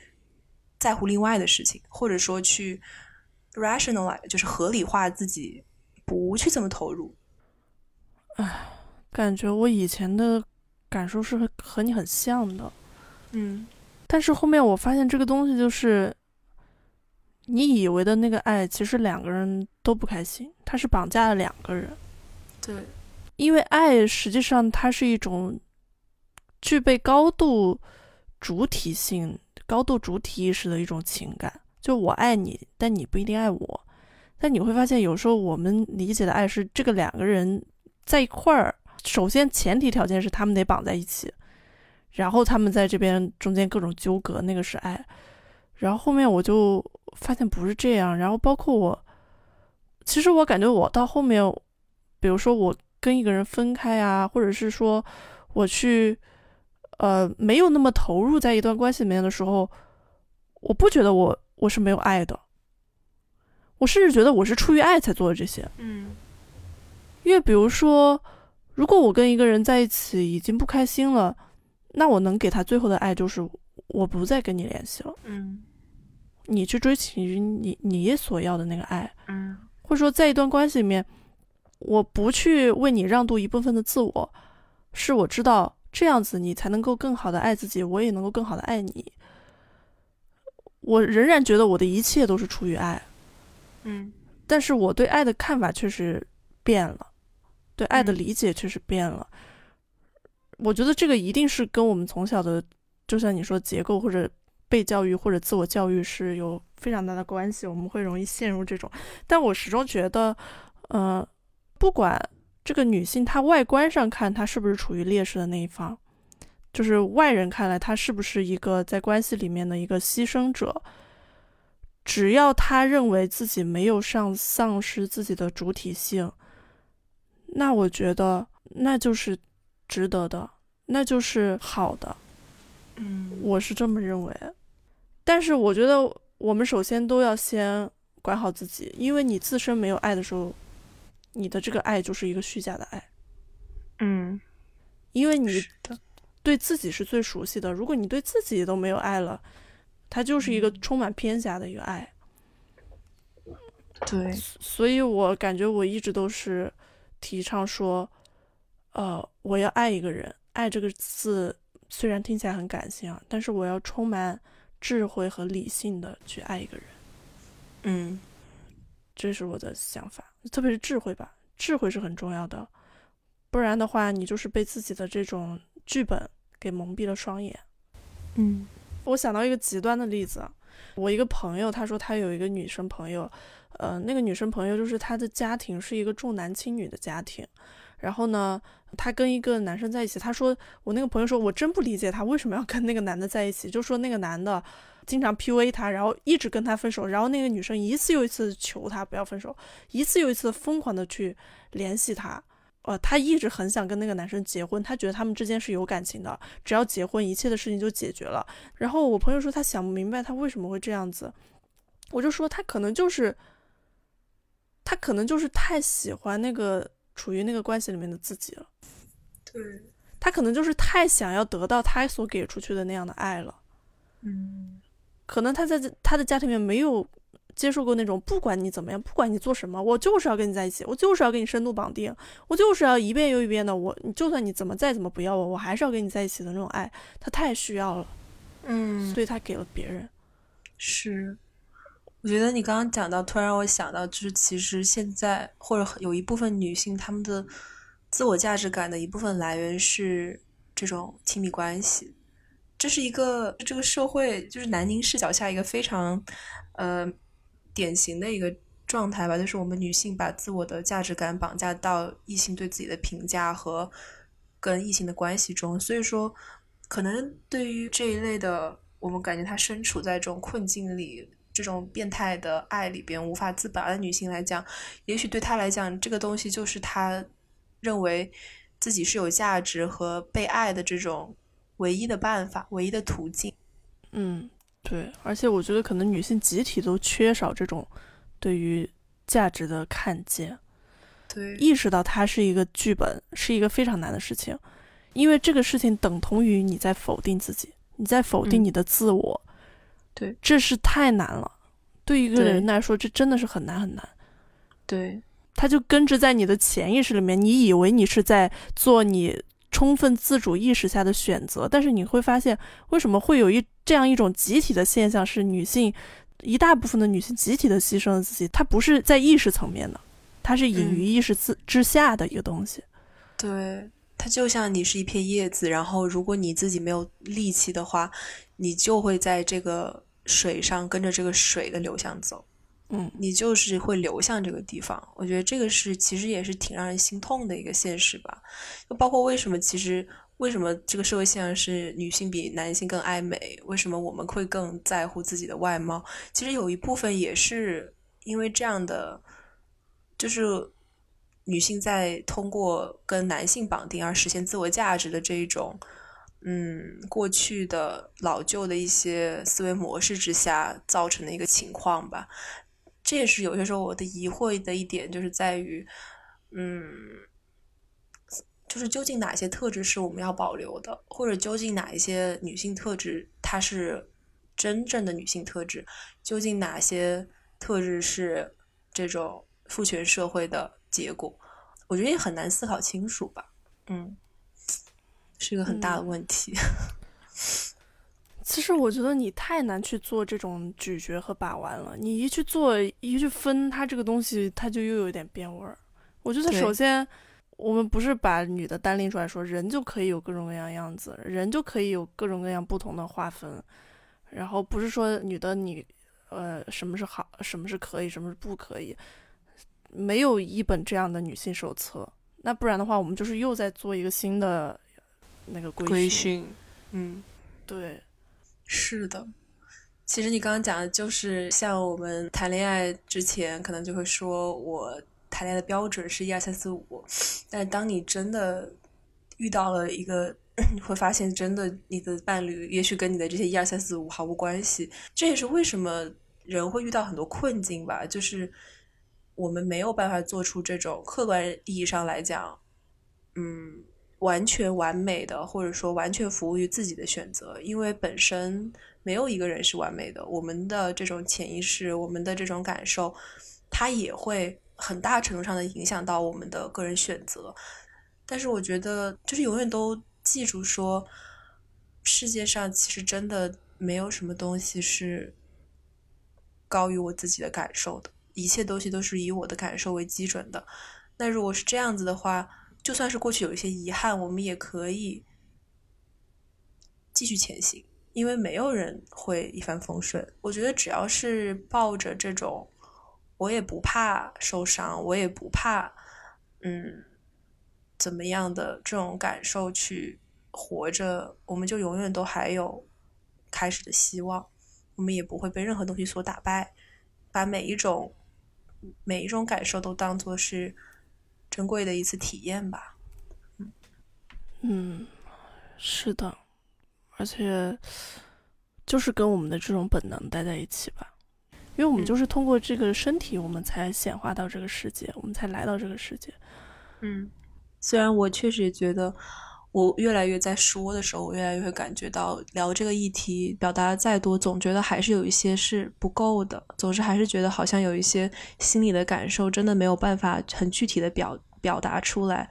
在乎另外的事情，或者说去。rationalize 就是合理化自己不去这么投入。唉，感觉我以前的感受是和你很像的，嗯，但是后面我发现这个东西就是，你以为的那个爱，其实两个人都不开心，他是绑架了两个人。对，因为爱实际上它是一种具备高度主体性、高度主体意识的一种情感。就我爱你，但你不一定爱我。但你会发现，有时候我们理解的爱是这个两个人在一块儿。首先，前提条件是他们得绑在一起，然后他们在这边中间各种纠葛，那个是爱。然后后面我就发现不是这样。然后包括我，其实我感觉我到后面，比如说我跟一个人分开啊，或者是说我去呃没有那么投入在一段关系里面的时候，我不觉得我。我是没有爱的，我甚至觉得我是出于爱才做的这些。嗯，因为比如说，如果我跟一个人在一起已经不开心了，那我能给他最后的爱就是我不再跟你联系了。嗯，你去追寻你你所要的那个爱。嗯，或者说，在一段关系里面，我不去为你让渡一部分的自我，是我知道这样子你才能够更好的爱自己，我也能够更好的爱你。我仍然觉得我的一切都是出于爱，嗯，但是我对爱的看法确实变了，对爱的理解确实变了。我觉得这个一定是跟我们从小的，就像你说结构或者被教育或者自我教育是有非常大的关系，我们会容易陷入这种。但我始终觉得，呃，不管这个女性她外观上看她是不是处于劣势的那一方。就是外人看来，她是不是一个在关系里面的一个牺牲者？只要他认为自己没有丧丧失自己的主体性，那我觉得那就是值得的，那就是好的。嗯，我是这么认为。但是我觉得我们首先都要先管好自己，因为你自身没有爱的时候，你的这个爱就是一个虚假的爱。嗯，因为你。对自己是最熟悉的。如果你对自己都没有爱了，它就是一个充满偏狭的一个爱。对，所以我感觉我一直都是提倡说，呃，我要爱一个人。爱这个字虽然听起来很感性啊，但是我要充满智慧和理性的去爱一个人。嗯，这是我的想法，特别是智慧吧，智慧是很重要的。不然的话，你就是被自己的这种剧本。给蒙蔽了双眼。嗯，我想到一个极端的例子，我一个朋友，他说他有一个女生朋友，呃，那个女生朋友就是她的家庭是一个重男轻女的家庭，然后呢，她跟一个男生在一起，她说我那个朋友说，我真不理解她为什么要跟那个男的在一起，就说那个男的经常 PUA 她，然后一直跟她分手，然后那个女生一次又一次求他不要分手，一次又一次疯狂的去联系他。呃，他一直很想跟那个男生结婚，他觉得他们之间是有感情的，只要结婚，一切的事情就解决了。然后我朋友说他想不明白他为什么会这样子，我就说他可能就是，他可能就是太喜欢那个处于那个关系里面的自己了。对，他可能就是太想要得到他所给出去的那样的爱了。嗯，可能他在他的家庭里面没有接受过那种不管你怎么样，不管你做什么，我就是要跟你在一起，我就是要跟你深度绑定，我就是要一遍又一遍的我，你就算你怎么再怎么不要我，我还是要跟你在一起的那种爱，他太需要了，嗯，所以他给了别人。是，我觉得你刚刚讲到，突然让我想到，就是其实现在或者有一部分女性，她们的自我价值感的一部分来源是这种亲密关系。这是一个这个社会就是南宁视角下一个非常呃典型的一个状态吧，就是我们女性把自我的价值感绑架到异性对自己的评价和跟异性的关系中，所以说可能对于这一类的。我们感觉她身处在这种困境里，这种变态的爱里边无法自拔的女性来讲，也许对她来讲，这个东西就是她认为自己是有价值和被爱的这种唯一的办法、唯一的途径。嗯，对。而且我觉得，可能女性集体都缺少这种对于价值的看见。对，意识到它是一个剧本，是一个非常难的事情，因为这个事情等同于你在否定自己。你在否定你的自我，对，这是太难了。对一个人来说，这真的是很难很难。对，他就根植在你的潜意识里面。你以为你是在做你充分自主意识下的选择，但是你会发现，为什么会有一这样一种集体的现象，是女性一大部分的女性集体的牺牲了自己。它不是在意识层面的，它是隐于意识之之下的一个东西。对。它就像你是一片叶子，然后如果你自己没有力气的话，你就会在这个水上跟着这个水的流向走，嗯，你就是会流向这个地方。我觉得这个是其实也是挺让人心痛的一个现实吧。就包括为什么其实为什么这个社会现象是女性比男性更爱美，为什么我们会更在乎自己的外貌？其实有一部分也是因为这样的，就是。女性在通过跟男性绑定而实现自我价值的这一种，嗯，过去的老旧的一些思维模式之下造成的一个情况吧。这也是有些时候我的疑惑的一点，就是在于，嗯，就是究竟哪些特质是我们要保留的，或者究竟哪一些女性特质它是真正的女性特质，究竟哪些特质是这种父权社会的。结果，我觉得也很难思考清楚吧。嗯，是一个很大的问题。(laughs) 其实我觉得你太难去做这种咀嚼和把玩了。你一去做，一去分，它这个东西，它就又有点变味儿。我觉得首先，我们不是把女的单拎出来说，人就可以有各种各样样子，人就可以有各种各样不同的划分。然后不是说女的你，呃，什么是好，什么是可以，什么是不可以。没有一本这样的女性手册，那不然的话，我们就是又在做一个新的那个规训。嗯，对，是的。其实你刚刚讲的就是像我们谈恋爱之前，可能就会说我谈恋爱的标准是一二三四五，但当你真的遇到了一个，你会发现真的你的伴侣也许跟你的这些一二三四五毫无关系。这也是为什么人会遇到很多困境吧，就是。我们没有办法做出这种客观意义上来讲，嗯，完全完美的，或者说完全服务于自己的选择，因为本身没有一个人是完美的。我们的这种潜意识，我们的这种感受，它也会很大程度上的影响到我们的个人选择。但是，我觉得就是永远都记住说，世界上其实真的没有什么东西是高于我自己的感受的。一切东西都是以我的感受为基准的。那如果是这样子的话，就算是过去有一些遗憾，我们也可以继续前行，因为没有人会一帆风顺。我觉得只要是抱着这种我也不怕受伤，我也不怕嗯怎么样的这种感受去活着，我们就永远都还有开始的希望。我们也不会被任何东西所打败，把每一种。每一种感受都当做是珍贵的一次体验吧。嗯，是的，而且就是跟我们的这种本能待在一起吧，因为我们就是通过这个身体，我们才显化到这个世界，我们才来到这个世界。嗯，虽然我确实也觉得，我越来越在说的时候，我越来越会感觉到聊这个议题，表达的再多，总觉得还是有一些是不够的，总是还是觉得好像有一些心里的感受真的没有办法很具体的表表达出来，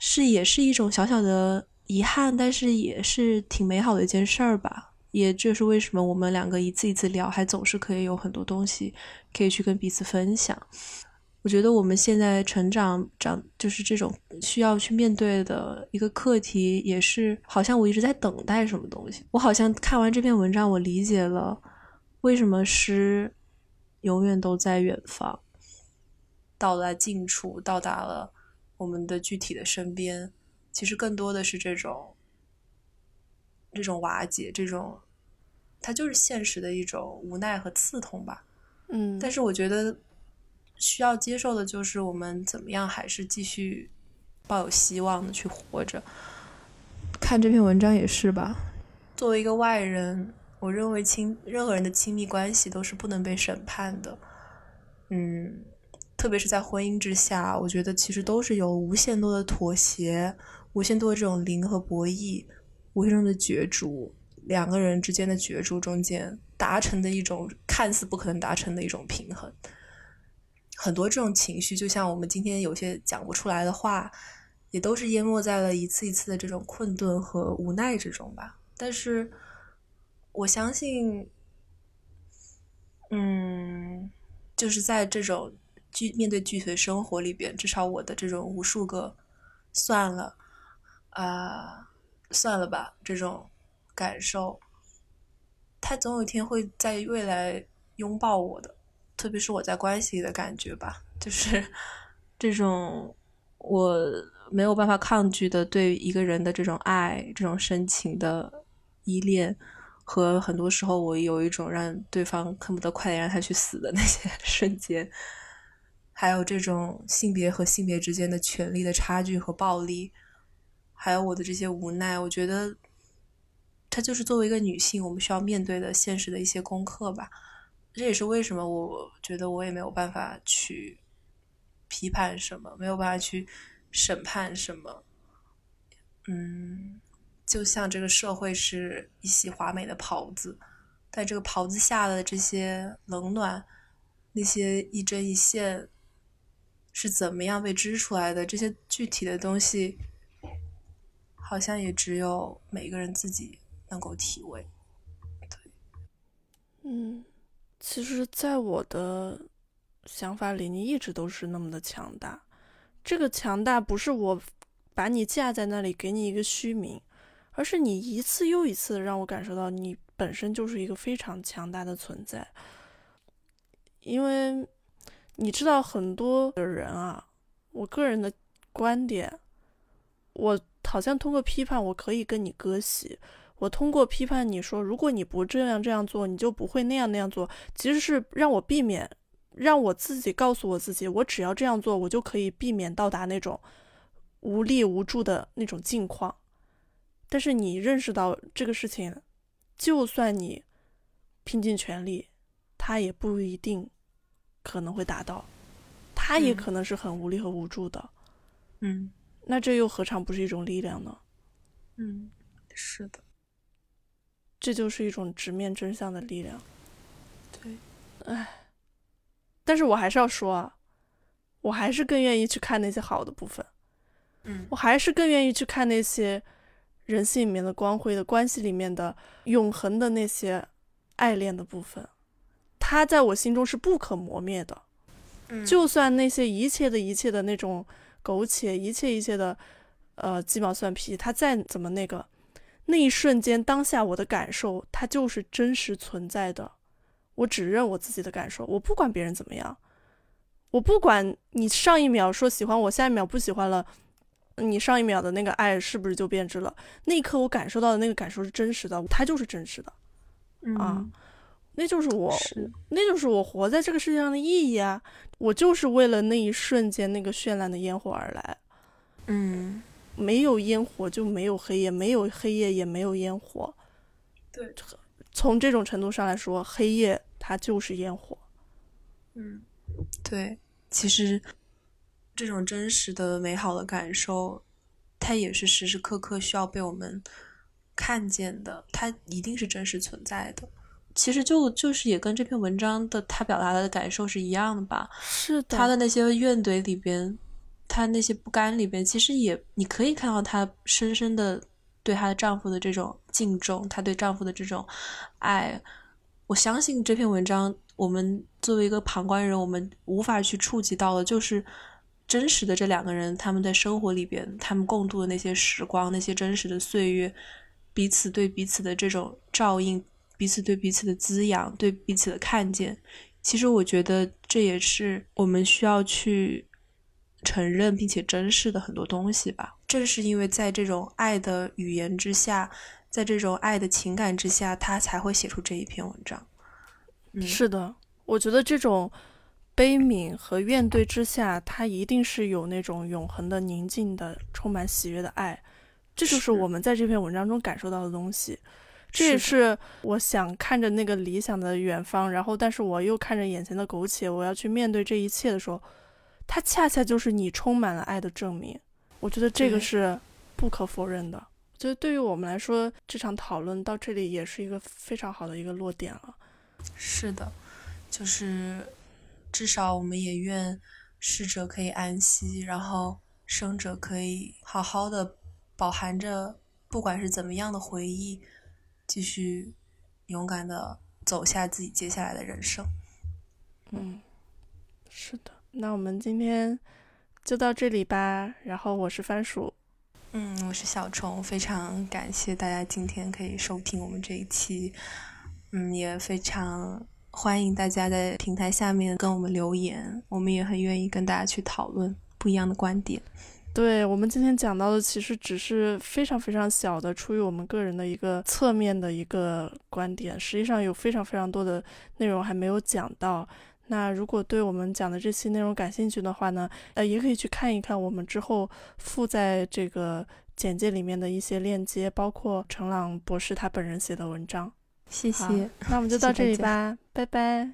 是也是一种小小的遗憾，但是也是挺美好的一件事儿吧。也就是为什么我们两个一次一次聊，还总是可以有很多东西可以去跟彼此分享。我觉得我们现在成长长就是这种需要去面对的一个课题，也是好像我一直在等待什么东西。我好像看完这篇文章，我理解了为什么诗永远都在远方，到了近处，到达了我们的具体的身边。其实更多的是这种这种瓦解，这种它就是现实的一种无奈和刺痛吧。嗯，但是我觉得。需要接受的就是我们怎么样，还是继续抱有希望的去活着。看这篇文章也是吧。作为一个外人，我认为亲任何人的亲密关系都是不能被审判的。嗯，特别是在婚姻之下，我觉得其实都是有无限多的妥协，无限多的这种零和博弈，无限中的角逐，两个人之间的角逐中间达成的一种看似不可能达成的一种平衡。很多这种情绪，就像我们今天有些讲不出来的话，也都是淹没在了一次一次的这种困顿和无奈之中吧。但是，我相信，嗯，就是在这种具面对具体的生活里边，至少我的这种无数个算了啊，算了吧这种感受，他总有一天会在未来拥抱我的。特别是我在关系里的感觉吧，就是这种我没有办法抗拒的对一个人的这种爱、这种深情的依恋，和很多时候我有一种让对方恨不得快点让他去死的那些 (laughs) 瞬间，还有这种性别和性别之间的权利的差距和暴力，还有我的这些无奈，我觉得它就是作为一个女性我们需要面对的现实的一些功课吧。这也是为什么我觉得我也没有办法去批判什么，没有办法去审判什么。嗯，就像这个社会是一袭华美的袍子，但这个袍子下的这些冷暖，那些一针一线是怎么样被织出来的？这些具体的东西，好像也只有每个人自己能够体味。对，嗯。其实，在我的想法里，你一直都是那么的强大。这个强大不是我把你架在那里给你一个虚名，而是你一次又一次让我感受到你本身就是一个非常强大的存在。因为你知道，很多的人啊，我个人的观点，我好像通过批判，我可以跟你割席。我通过批判你说，如果你不这样这样做，你就不会那样那样做。其实是让我避免，让我自己告诉我自己，我只要这样做，我就可以避免到达那种无力无助的那种境况。但是你认识到这个事情，就算你拼尽全力，他也不一定可能会达到，他也可能是很无力和无助的。嗯，那这又何尝不是一种力量呢？嗯，是的。这就是一种直面真相的力量。对，唉，但是我还是要说啊，我还是更愿意去看那些好的部分。嗯，我还是更愿意去看那些人性里面的光辉的关系里面的永恒的那些爱恋的部分，它在我心中是不可磨灭的。嗯，就算那些一切的一切的那种苟且，一切一切的呃鸡毛蒜皮，他再怎么那个。那一瞬间，当下我的感受，它就是真实存在的。我只认我自己的感受，我不管别人怎么样，我不管你上一秒说喜欢我，下一秒不喜欢了，你上一秒的那个爱是不是就变质了？那一刻我感受到的那个感受是真实的，它就是真实的，啊，那就是我，那就是我活在这个世界上的意义啊！我就是为了那一瞬间那个绚烂的烟火而来，嗯。没有烟火就没有黑夜，没有黑夜也没有烟火。对，从这种程度上来说，黑夜它就是烟火。嗯，对，其实这种真实的美好的感受，它也是时时刻刻需要被我们看见的，它一定是真实存在的。其实就就是也跟这篇文章的他表达的感受是一样的吧？是的，他的那些怨怼里边，他那些不甘里边，其实也你可以看到她深深的对她的丈夫的这种敬重，她对丈夫的这种爱。我相信这篇文章，我们作为一个旁观人，我们无法去触及到的，就是真实的这两个人他们在生活里边，他们共度的那些时光，那些真实的岁月，彼此对彼此的这种照应。彼此对彼此的滋养，对彼此的看见，其实我觉得这也是我们需要去承认并且珍视的很多东西吧。正是因为在这种爱的语言之下，在这种爱的情感之下，他才会写出这一篇文章。是的，我觉得这种悲悯和怨怼之下，他一定是有那种永恒的、宁静的、充满喜悦的爱。这就是我们在这篇文章中感受到的东西。这也是我想看着那个理想的远方，然后但是我又看着眼前的苟且，我要去面对这一切的时候，它恰恰就是你充满了爱的证明。我觉得这个是不可否认的。我觉得对于我们来说，这场讨论到这里也是一个非常好的一个落点了。是的，就是至少我们也愿逝者可以安息，然后生者可以好好的饱含着不管是怎么样的回忆。继续勇敢的走下自己接下来的人生。嗯，是的，那我们今天就到这里吧。然后我是番薯，嗯，我是小虫，非常感谢大家今天可以收听我们这一期，嗯，也非常欢迎大家在平台下面跟我们留言，我们也很愿意跟大家去讨论不一样的观点。对我们今天讲到的，其实只是非常非常小的，出于我们个人的一个侧面的一个观点。实际上有非常非常多的内容还没有讲到。那如果对我们讲的这期内容感兴趣的话呢，呃，也可以去看一看我们之后附在这个简介里面的一些链接，包括程朗博士他本人写的文章。谢谢，那我们就到这里吧，拜拜。